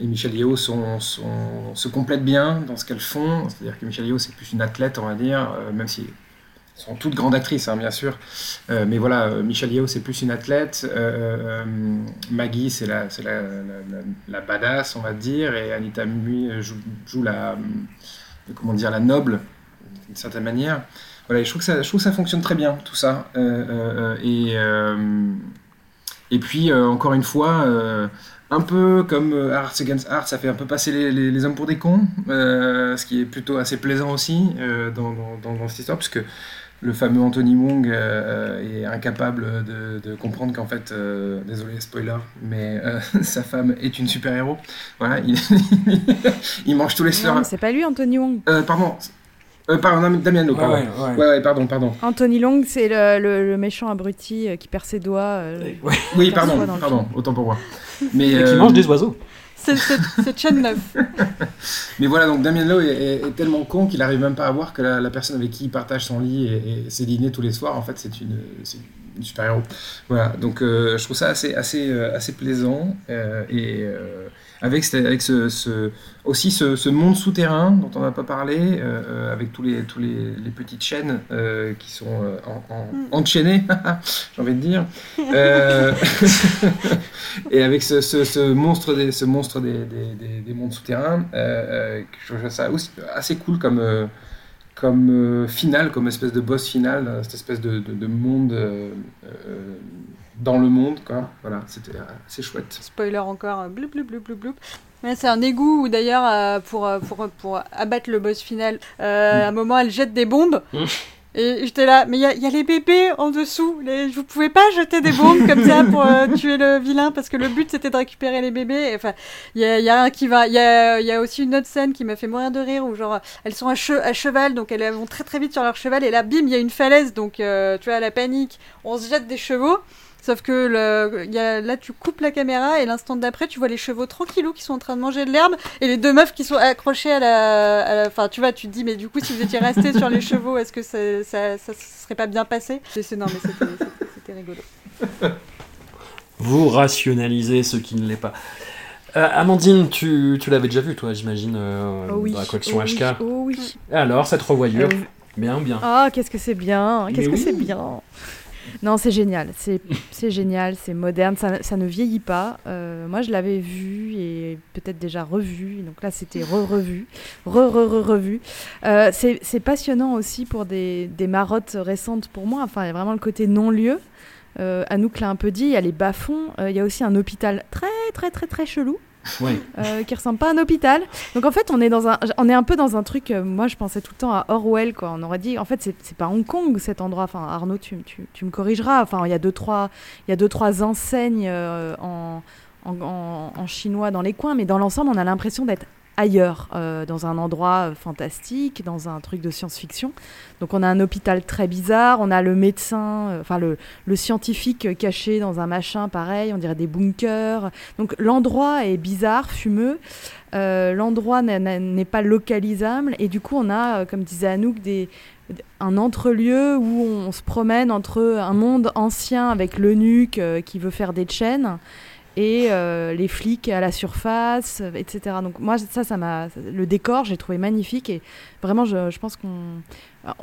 et, sont, sont- se complètent bien dans ce qu'elles font. C'est-à-dire que Michelle Yeoh, c'est plus une athlète, on va dire, même si sont toutes grandes actrices, hein, bien sûr. Euh, mais voilà, euh, Michelle Yeoh, c'est plus une athlète. euh, Maggie, c'est la, la, la, la- badass, on va dire. Et Anita Mui joue, la, comment dire, la noble, d'une certaine manière. Voilà, je trouve que ça, je trouve que ça fonctionne très bien, tout ça. Et, et puis, encore une fois, un peu comme Arts Against Arts, ça fait un peu passer les, les- hommes pour des cons, ce qui est plutôt assez plaisant aussi dans, dans, dans- dans cette histoire, puisque le fameux Anthony Wong euh, euh, est incapable de, de comprendre qu'en fait, euh, désolé spoiler, mais euh, sa femme est une super-héros. Voilà, il, il mange tous les mais c'est pas lui, Anthony Wong. Euh, pardon, euh, pardon, Dam- Damien pardon. ouais, ouais. Ouais, ouais, pardon, pardon. Anthony Long, c'est le, le- le méchant abruti qui perd ses doigts. euh, Ouais. Oui, pardon, pardon, autant pour moi. Mais, Et qui euh, mange des oiseaux. C'est chaîne 9. mais voilà, donc Damien Lowe est, tellement con qu'il arrive même pas à voir que la, personne avec qui il partage son lit et, et ses dîners tous les soirs, en fait, c'est une, super-héros. Voilà, donc euh, je trouve ça assez, assez, euh, assez plaisant euh, et avec, ce- avec ce, ce- aussi ce, ce monde souterrain dont on n'a pas parlé, euh, euh, avec tous les, tous les, les petites chaînes euh, qui sont en- en- Mm. enchaînées, j'ai envie de dire. Et avec ce, monstre des, ce monstre des, des, des- des mondes souterrains, je trouve ça aussi assez cool comme, comme euh, finale, comme espèce de boss final, cette espèce de, de- de monde euh, euh, dans le monde. Quoi. Voilà, c'était euh, assez chouette. Spoiler encore, euh, bloup bloup bloup bloup c'est un égout où d'ailleurs, euh, pour, euh, pour, pour abattre le boss final, euh, à un moment elle jette des bombes. Mm. Et j'étais là, mais il y, a- il y a les bébés en dessous. Les, vous pouvez pas jeter des bombes comme ça pour euh, tuer le vilain parce que le but c'était de récupérer les bébés. Enfin, il y a, il y a un qui va. Il y a, y a aussi une autre scène qui m'a fait mourir de rire où genre elles sont à, che- à cheval donc elles vont très très vite sur leur cheval et là bim il y a une falaise donc euh, tu vois la panique. On se jette des chevaux. Sauf que le, il y a, là, tu coupes la caméra et l'instant d'après, tu vois les chevaux tranquillou qui sont en train de manger de l'herbe et les deux meufs qui sont accrochées à la. Enfin, tu vois, tu te dis, mais du coup, si vous étiez restés sur les chevaux, est-ce que ça, ça, ça se serait pas bien passé? C'est- Non, mais c'était- c'était c'était rigolo. Vous rationalisez ce qui ne l'est pas. Euh, Amandine, tu, tu l'avais déjà vu, toi, j'imagine, euh, Oh oui. dans la collection oh oui, HK. Oh oui. Et alors, cette revoyure Euh, Bien ou bien Ah, qu'est-ce que c'est bien Qu'est-ce Mais que c'est bien Non, c'est génial. C'est génial, c'est moderne, ça, ça ne vieillit pas. Euh, moi, je l'avais vu et peut-être déjà revu. Donc là, c'était re-revu, re-re-re-revu. Euh, c'est c'est passionnant aussi pour des, des marottes récentes pour moi. Enfin, il y a vraiment le côté non-lieu. Euh, Anouk l'a un peu dit, il y a les bas-fonds. Euh, il y a aussi un hôpital très, très, très, très chelou Oui. euh, qui ressemble pas à un hôpital. Donc en fait, on est dans un, on est un peu dans un truc. euh, moi, je pensais tout le temps à Orwell, quoi. On aurait dit, en fait, c'est pas Hong Kong cet endroit. Enfin, Arnaud, tu, tu, tu me corrigeras. Enfin, il y a deux trois, y a deux trois enseignes euh, en- en chinois dans les coins, mais dans l'ensemble, on a l'impression d'être ailleurs, euh, dans un endroit euh, fantastique, dans un truc de science-fiction. Donc on a un hôpital très bizarre, on a le médecin, euh, enfin le, scientifique caché dans un machin pareil, on dirait des bunkers. Donc l'endroit est bizarre, fumeux. L'endroit n'est pas localisable et du coup on a, comme disait Anouk, des, un entre-lieu où on se promène entre un monde ancien avec l'eunuque qui veut faire des chaînes et euh, les flics à la surface, euh, etc. Donc moi ça, ça m'a, le décor, j'ai trouvé magnifique et vraiment je, je pense qu'on,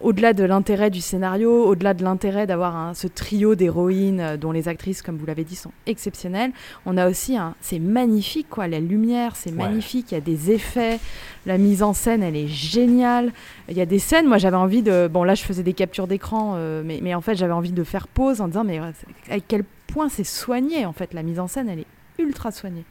au-delà de l'intérêt du scénario, au-delà de l'intérêt d'avoir ce trio d'héroïnes euh, dont les actrices, comme vous l'avez dit, sont exceptionnelles, on a aussi un, c'est magnifique quoi, la lumière, c'est Ouais. magnifique, il y a des effets, la mise en scène, elle est géniale. Il y a des scènes, moi j'avais envie de. Bon, là je faisais des captures d'écran, euh, mais, mais en fait j'avais envie de faire pause en disant, mais à quel point c'est soigné en fait, la mise en scène elle est ultra soignée.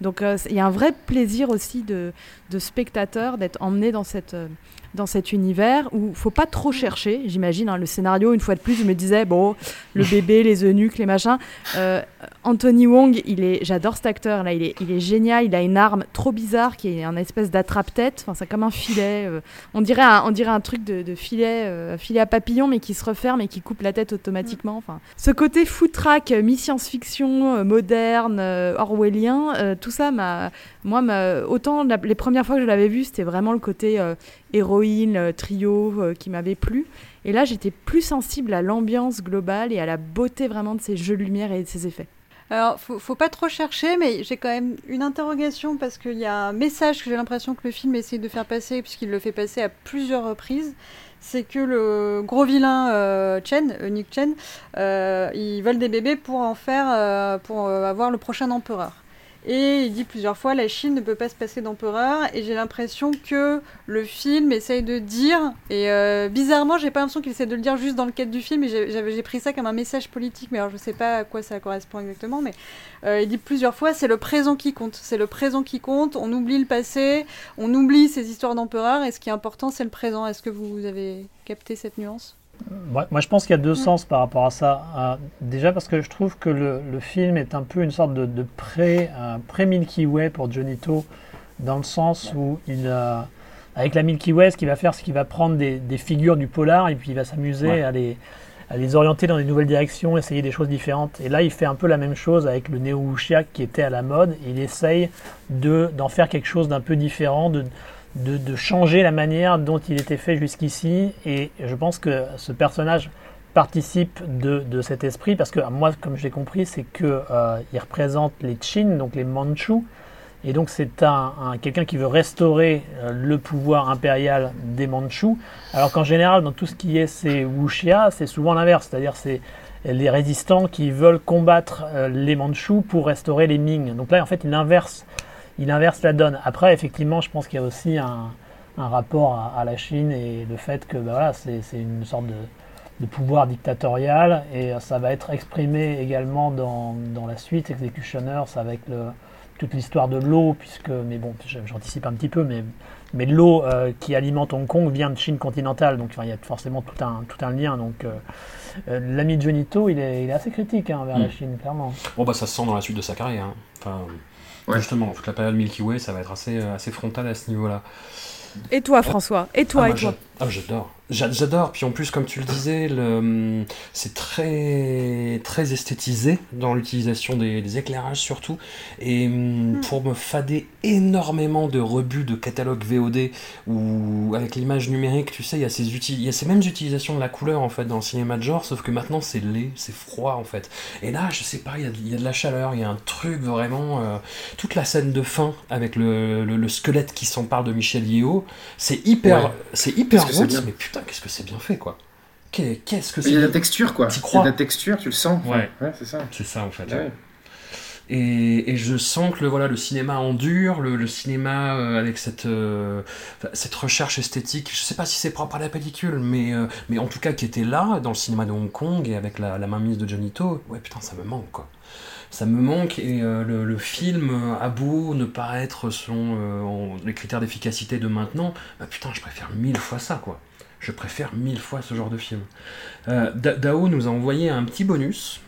Donc euh, il y a un vrai plaisir aussi de, de spectateur d'être emmené dans, cette, euh, dans cet univers où faut pas trop chercher, j'imagine. hein, le scénario, une fois de plus, je me disais, bon, le bébé, les eunuques, les machins. Euh, Anthony Wong, il est, j'adore cet acteur là, il est, il est génial. Il a une arme trop bizarre qui est un espèce d'attrape-tête. Enfin, c'est comme un filet. euh, on dirait un, on dirait un truc de, de filet, euh, filet à papillon, mais qui se referme et qui coupe la tête automatiquement. Enfin, ce côté footrack, euh, mi-science-fiction, moderne, orwellien, tout ça m'a, moi, autant les premières fois que je l'avais vu, c'était vraiment le côté euh, héroïne, euh, trio euh, qui m'avait plu. Et là, j'étais plus sensible à l'ambiance globale et à la beauté vraiment de ces jeux de lumière et de ces effets. Alors, faut, faut pas trop chercher, mais j'ai quand même une interrogation parce qu'il y a un message que j'ai l'impression que le film essaye de faire passer, puisqu'il le fait passer à plusieurs reprises. C'est que le gros vilain Chen, Nick Chen, euh, il vole des bébés pour en faire, pour avoir le prochain empereur. Et il dit plusieurs fois, la Chine ne peut pas se passer d'empereur. Et j'ai l'impression que le film essaye de dire, et euh, bizarrement, j'ai pas l'impression qu'il essaie de le dire juste dans le cadre du film, j'ai pris ça comme un message politique, mais alors je sais pas à quoi ça correspond exactement, mais euh, il dit plusieurs fois, c'est le présent qui compte. C'est le présent qui compte. On oublie le passé, on oublie ces histoires d'empereurs, et ce qui est important, c'est le présent. Est-ce que vous avez capté cette nuance? Moi, moi, je pense qu'il y a deux sens par rapport à ça. Euh, déjà parce que je trouve que le, le film est un peu une sorte de, de pré, euh, pré-Milky Way pour Johnny To, dans le sens où il, euh, avec la Milky Way, ce qu'il va faire, c'est qu'il va prendre des, des figures du polar et puis il va s'amuser Ouais. à, les, à les orienter dans des nouvelles directions, essayer des choses différentes. Et là, il fait un peu la même chose avec le néo qui était à la mode. Il essaye de, d'en faire quelque chose d'un peu différent, de, de, changer la manière dont il était fait jusqu'ici. Et je pense que ce personnage participe de, de cet esprit parce que moi, comme j'ai compris, c'est que euh, il représente les Qin, donc les Mandchous. Et donc c'est un, un- quelqu'un qui veut restaurer euh, le pouvoir impérial des Mandchous, alors qu'en général dans tout ce qui est ces wuxia, c'est souvent l'inverse, c'est-à-dire c'est les résistants qui veulent combattre euh, les Mandchous pour restaurer les Ming. Donc là en fait il inverse, il inverse la donne. Après effectivement je pense qu'il y a aussi un, un rapport à, à la Chine et le fait que bah, voilà, c'est une sorte de, de pouvoir dictatorial et ça va être exprimé également dans, dans la suite Executioners avec le, toute l'histoire de l'eau, puisque, mais bon, j'anticipe un petit peu, mais, mais l'eau euh, qui alimente Hong Kong vient de Chine continentale, donc enfin, il y a forcément tout un, tout un lien. Donc euh, euh, l'ami Jonito, il est, il est assez critique hein, vers la. Chine, clairement. Bon, bah ça se sent dans la suite de sa carrière. hein. Enfin, Ouais. justement, toute la période Milky Way, ça va être assez, euh, assez frontal à ce niveau-là. Et toi, François Et toi, Ah, et moi, toi ah, j'adore. J'a- J'adore. Puis en plus, comme tu le disais, le- c'est très, très esthétisé dans l'utilisation des, des éclairages surtout. Et hum, pour me fader énormément de rebuts de catalogue VOD où avec l'image numérique, tu sais, il y, a ces uti- il y a ces mêmes utilisations de la couleur en fait dans le cinéma de genre, sauf que maintenant c'est laid, c'est froid en fait. Et là, je sais pas, il y a, il y a de la chaleur, il y a un truc vraiment. euh, toute la scène de fin avec le, le- le squelette qui s'empare de Michel Yeo, c'est hyper, Ouais. c'est hyper que c'est roots, bien. mais putain, qu'est-ce que c'est bien fait quoi. Qu'est- Qu'est-ce que Il c'est y a de la texture, quoi. T'y Il y a crois de la texture, tu le sens. Ouais. Ouais, c'est ça. C'est ça en fait. Ouais. Et, et je sens que le, voilà, le cinéma endure, le, le cinéma euh, avec cette, euh, cette recherche esthétique, je sais pas si c'est propre à la pellicule, mais, euh, mais en tout cas qui était là dans le cinéma de Hong Kong et avec la, la mainmise de Johnny To, ouais putain ça me manque quoi. Ça me manque et euh, le, film a beau ne pas être selon euh, les critères d'efficacité de maintenant, bah putain je préfère mille fois ça quoi. Je préfère mille fois ce genre de film. Euh, Da- Dao nous a envoyé un petit bonus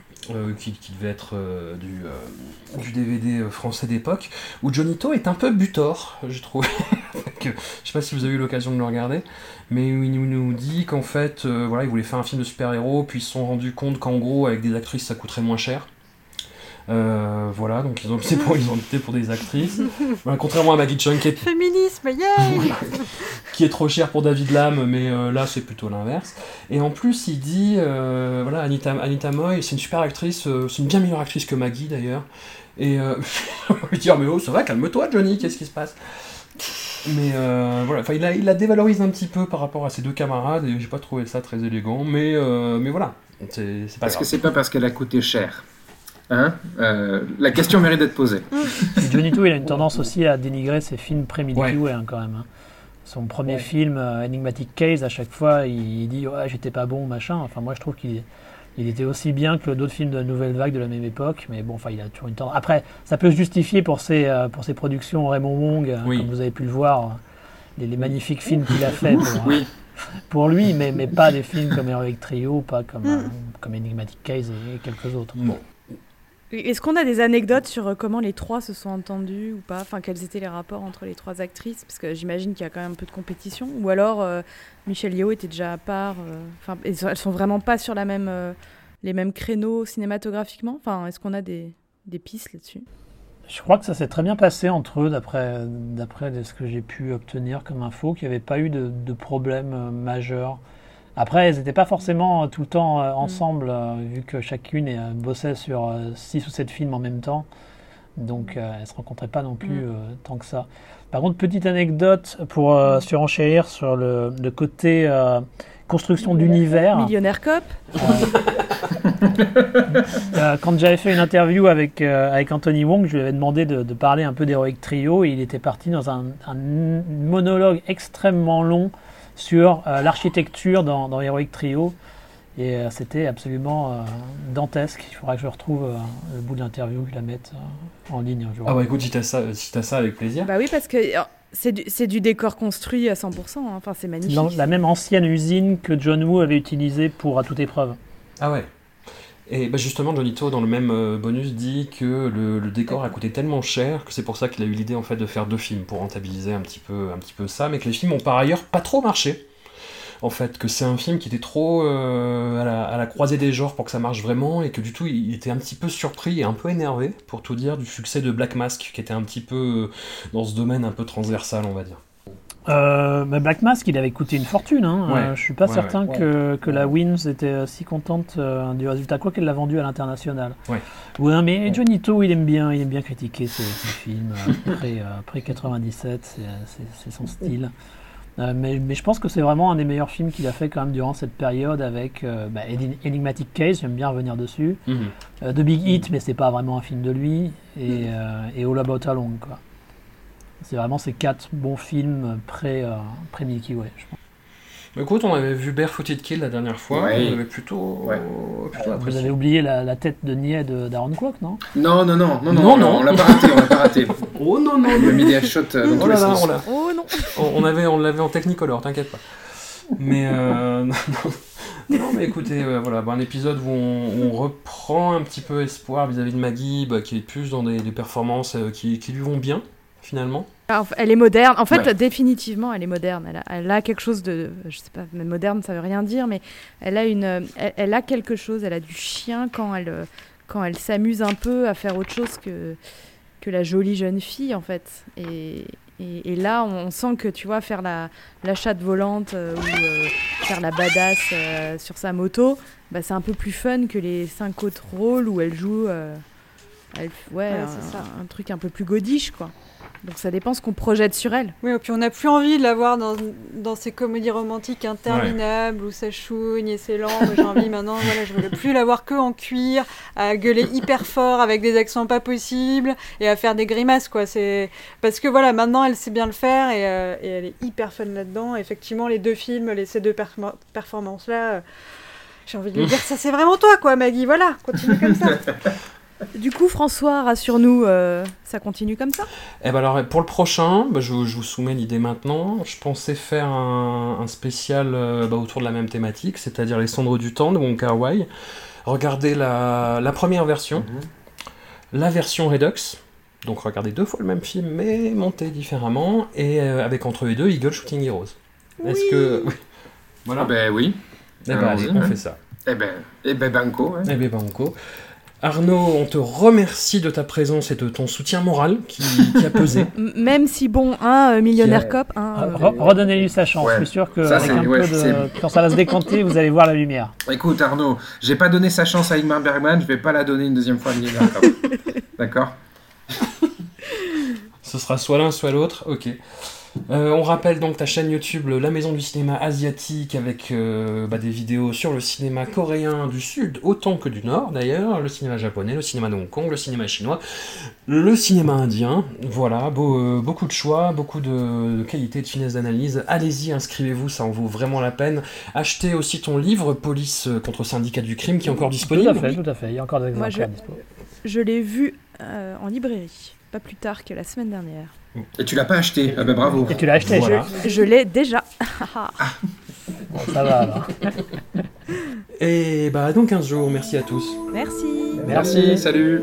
qui, devait être du, DVD français d'époque, où Johnny To est un peu butor, je trouve. Que- je sais pas si vous avez eu l'occasion de le regarder, mais où il nous- dit qu'en fait, voilà, il voulait faire un film de super-héros, puis ils se sont rendus compte qu'en gros, avec des actrices, ça coûterait moins cher. Euh, voilà, donc ils ont opté pour, ils ont opté pour des actrices. Voilà, contrairement à Maggie Chung qui est Féminisme, yay qui est trop cher pour David Lam, mais euh, là c'est plutôt l'inverse. Et en plus, il dit, euh, voilà, Anita, Anita Moy, c'est une super actrice, euh, c'est une bien meilleure actrice que Maggie d'ailleurs. Et euh, on va lui dire, mais oh, ça va, calme-toi Johnny, qu'est-ce qui se passe? Mais euh, voilà, enfin, il, la- il la dévalorise un petit peu par rapport à ses deux camarades, et j'ai pas trouvé ça très élégant, mais, euh, mais voilà, c'est c'est pas Est-ce que c'est pas parce qu'elle a coûté cher Hein Euh, La question mérite d'être posée. Johnny To, il a une tendance aussi à dénigrer ses films pré-Milky Ouais. Hein, quand même. hein. Son premier Ouais. film, euh, Enigmatic Case, à chaque fois, il dit ouais, j'étais pas bon, machin. Enfin, moi, je trouve qu'il il était aussi bien que d'autres films de la nouvelle vague de la même époque. Mais bon, enfin, il a toujours une tendance. Après, ça peut se justifier pour ses, euh, pour ses productions Raymond Wong, Oui. comme vous avez pu le voir, les, les magnifiques films qu'il a fait pour, euh, Oui. pour lui, mais, mais pas des films comme Heroic Trio, pas comme, Mm. euh, comme Enigmatic Case et, et quelques autres. Bon. Est-ce qu'on a des anecdotes sur euh, comment les trois se sont entendus ou pas? Enfin, quels étaient les rapports entre les trois actrices? Parce que j'imagine qu'il y a quand même un peu de compétition. Ou alors, euh, Michelle Yeoh était déjà à part. euh, Enfin, elles sont- vraiment pas sur la même, les mêmes créneaux cinématographiquement? Enfin, est-ce qu'on a des, pistes là-dessus? Je crois que ça s'est très bien passé entre eux, d'après ce que j'ai pu obtenir comme info, qu'il n'y avait pas eu de, de problème majeur. Après, elles n'étaient pas forcément euh, tout le temps euh, ensemble, euh, vu que chacune bossait sur 6 ou 7 films en même temps. Donc, elles ne se rencontraient pas non plus Mm. tant que ça. Par contre, petite anecdote pour euh, surenchérir sur le, le côté euh, construction d'univers. Millionnaire Cop Euh, quand j'avais fait une interview avec, avec Anthony Wong, je lui avais demandé de, de parler un peu d'Heroic Trio et il était parti dans un, un monologue extrêmement long sur euh, l'architecture dans, dans Heroic Trio. Et euh, c'était absolument euh, dantesque. Il faudra que je retrouve euh, le bout de l'interview, que je la mette euh, en ligne. Ah bah écoute, si t'as ça, si t'as ça avec plaisir. Bah oui, parce que c'est du, c'est du décor construit à 100%. hein. Enfin, c'est magnifique. Dans la même ancienne usine que John Woo avait utilisée pour À toute épreuve. Ah ouais. Et bah justement, Johnny To, dans le même euh, bonus, dit que le, décor a coûté tellement cher que c'est pour ça qu'il a eu l'idée en fait de faire deux films pour rentabiliser un petit peu, ça, mais que les films ont par ailleurs pas trop marché. En fait, que c'est un film qui était trop euh, à, la, à la croisée des genres pour que ça marche vraiment, et que du tout, il était un petit peu surpris et un peu énervé, pour tout dire, du succès de Black Mask, qui était un petit peu euh, dans ce domaine un peu transversal, on va dire. Euh, Black Mask, il avait coûté une fortune. Hein. Ouais. Euh, je suis pas Ouais, certain ouais. que, que la Wins était si contente euh, du résultat, quoi qu'elle l'a vendu à l'international. Ouais. Ouais, mais Johnny To, il aime bien, il aime bien critiquer ses, ses films après, après 97, c'est, son style. Mais, mais je pense que c'est vraiment un des meilleurs films qu'il a fait quand même durant cette période avec bah, Eni- Enigmatic Case, j'aime bien revenir dessus. Mhm. The Big Hit, mais c'est pas vraiment un film de lui. Et, euh, et All About Along, quoi. C'est vraiment ces quatre bons films pré, euh, pré-Milky Way, je pense. Bah, Écoute, on avait vu Barefooted Kill la dernière fois, Ouais. on avait plutôt, Ouais. plutôt Vous apprécié. avez oublié la, la tête de niais de d'Aaron Kwok, non? Non, non, non, non, non, Non, non. on l'a pas raté, on l'a pas raté. Oh non, non, mis des shots euh, dans Oh tous là les là, sens. on l'a- Oh non on, on avait, on l'avait en Technicolor, t'inquiète pas. Mais euh, non, non. Non, mais écoutez, euh, voilà, bah, un épisode où on, on reprend un petit peu espoir vis-à-vis de Maggie, bah, qui est plus dans des, des performances euh, qui, qui lui vont bien, finalement. Ah, Elle est moderne. En fait, Ouais. définitivement, elle est moderne. Elle a, elle a quelque chose de, je sais pas, mais moderne, ça veut rien dire, mais elle a une, elle, elle a quelque chose. Elle a du chien quand elle, quand elle s'amuse un peu à faire autre chose que que la jolie jeune fille, en fait. Et, et, et là, on, on sent que tu vois faire la, la chatte volante euh, ou euh, faire la badass euh, sur sa moto, bah, c'est un peu plus fun que les cinq autres rôles où elle joue. euh, elle- ouais, Ouais, un, c'est ça. un truc un peu plus godiche, quoi. Donc ça dépend ce qu'on projette sur elle. Oui, et puis on n'a plus envie de la voir dans, dans ces comédies romantiques interminables où ça chouigne et c'est lent. J'ai envie maintenant, voilà, je veux plus la voir que en cuir, à gueuler hyper fort avec des accents pas possibles et à faire des grimaces, quoi. C'est parce que voilà, maintenant elle sait bien le faire et, euh, et elle est hyper fun là-dedans. Effectivement, les deux films, les, ces deux perform- performances-là. euh, j'ai envie de lui dire, ça c'est vraiment toi, quoi, Maggie. Voilà, continue comme ça. Du coup, François, rassure-nous, euh, ça continue comme ça? Eh ben alors, pour le prochain, bah, je, vous- je vous soumets l'idée maintenant. Je pensais faire un, un spécial euh, bah, autour de la même thématique, c'est-à-dire les cendres du temps de Wong Kar Wai. regardez la, la première version, Mhm. la version Redux. Donc regardez deux fois le même film, mais monté différemment, et euh, avec entre les deux Eagle Shooting Heroes. Est-ce que... oui. Voilà. Ah ben oui. Eh ben, allez, on fait ça. Eh ben, eh ben Banco. ouais. Eh bien, Banco. Arnaud, on te remercie de ta présence et de ton soutien moral qui, qui a pesé. Même si, bon, un euh, millionnaire cop, un, euh, re- Redonnez-lui sa chance. Ouais. Je suis sûr que Ça, avec c'est- un ouais, peu de... c'est- quand ça va se décanter, vous allez voir la lumière. Écoute Arnaud, j'ai pas donné sa chance à Ingmar Bergman, je vais pas la donner une deuxième fois à Millionnaire Cop. D'accord? Ce sera soit l'un, soit l'autre. Ok. Euh, on rappelle donc ta chaîne YouTube, La Maison du Cinéma Asiatique, avec euh, bah, des vidéos sur le cinéma coréen du Sud autant que du Nord d'ailleurs, le cinéma japonais, le cinéma de Hong Kong, le cinéma chinois, le cinéma indien. Voilà, beau- euh, beaucoup de choix, beaucoup de, de qualité, de finesse d'analyse. Allez-y, inscrivez-vous, ça en vaut vraiment la peine. Achetez aussi ton livre, Police contre syndicat du crime, qui est encore Tout disponible. à fait, tout à fait. Il y a encore des Moi, exemplaires je- l'ai vu euh, en librairie, pas plus tard que la semaine dernière. Et tu l'as pas acheté Ah ben bravo. Et tu l'as acheté Voilà. Je l'ai déjà. Bon, Ça va alors. Et bah, dans 15 jours, merci à tous. Merci. Merci, salut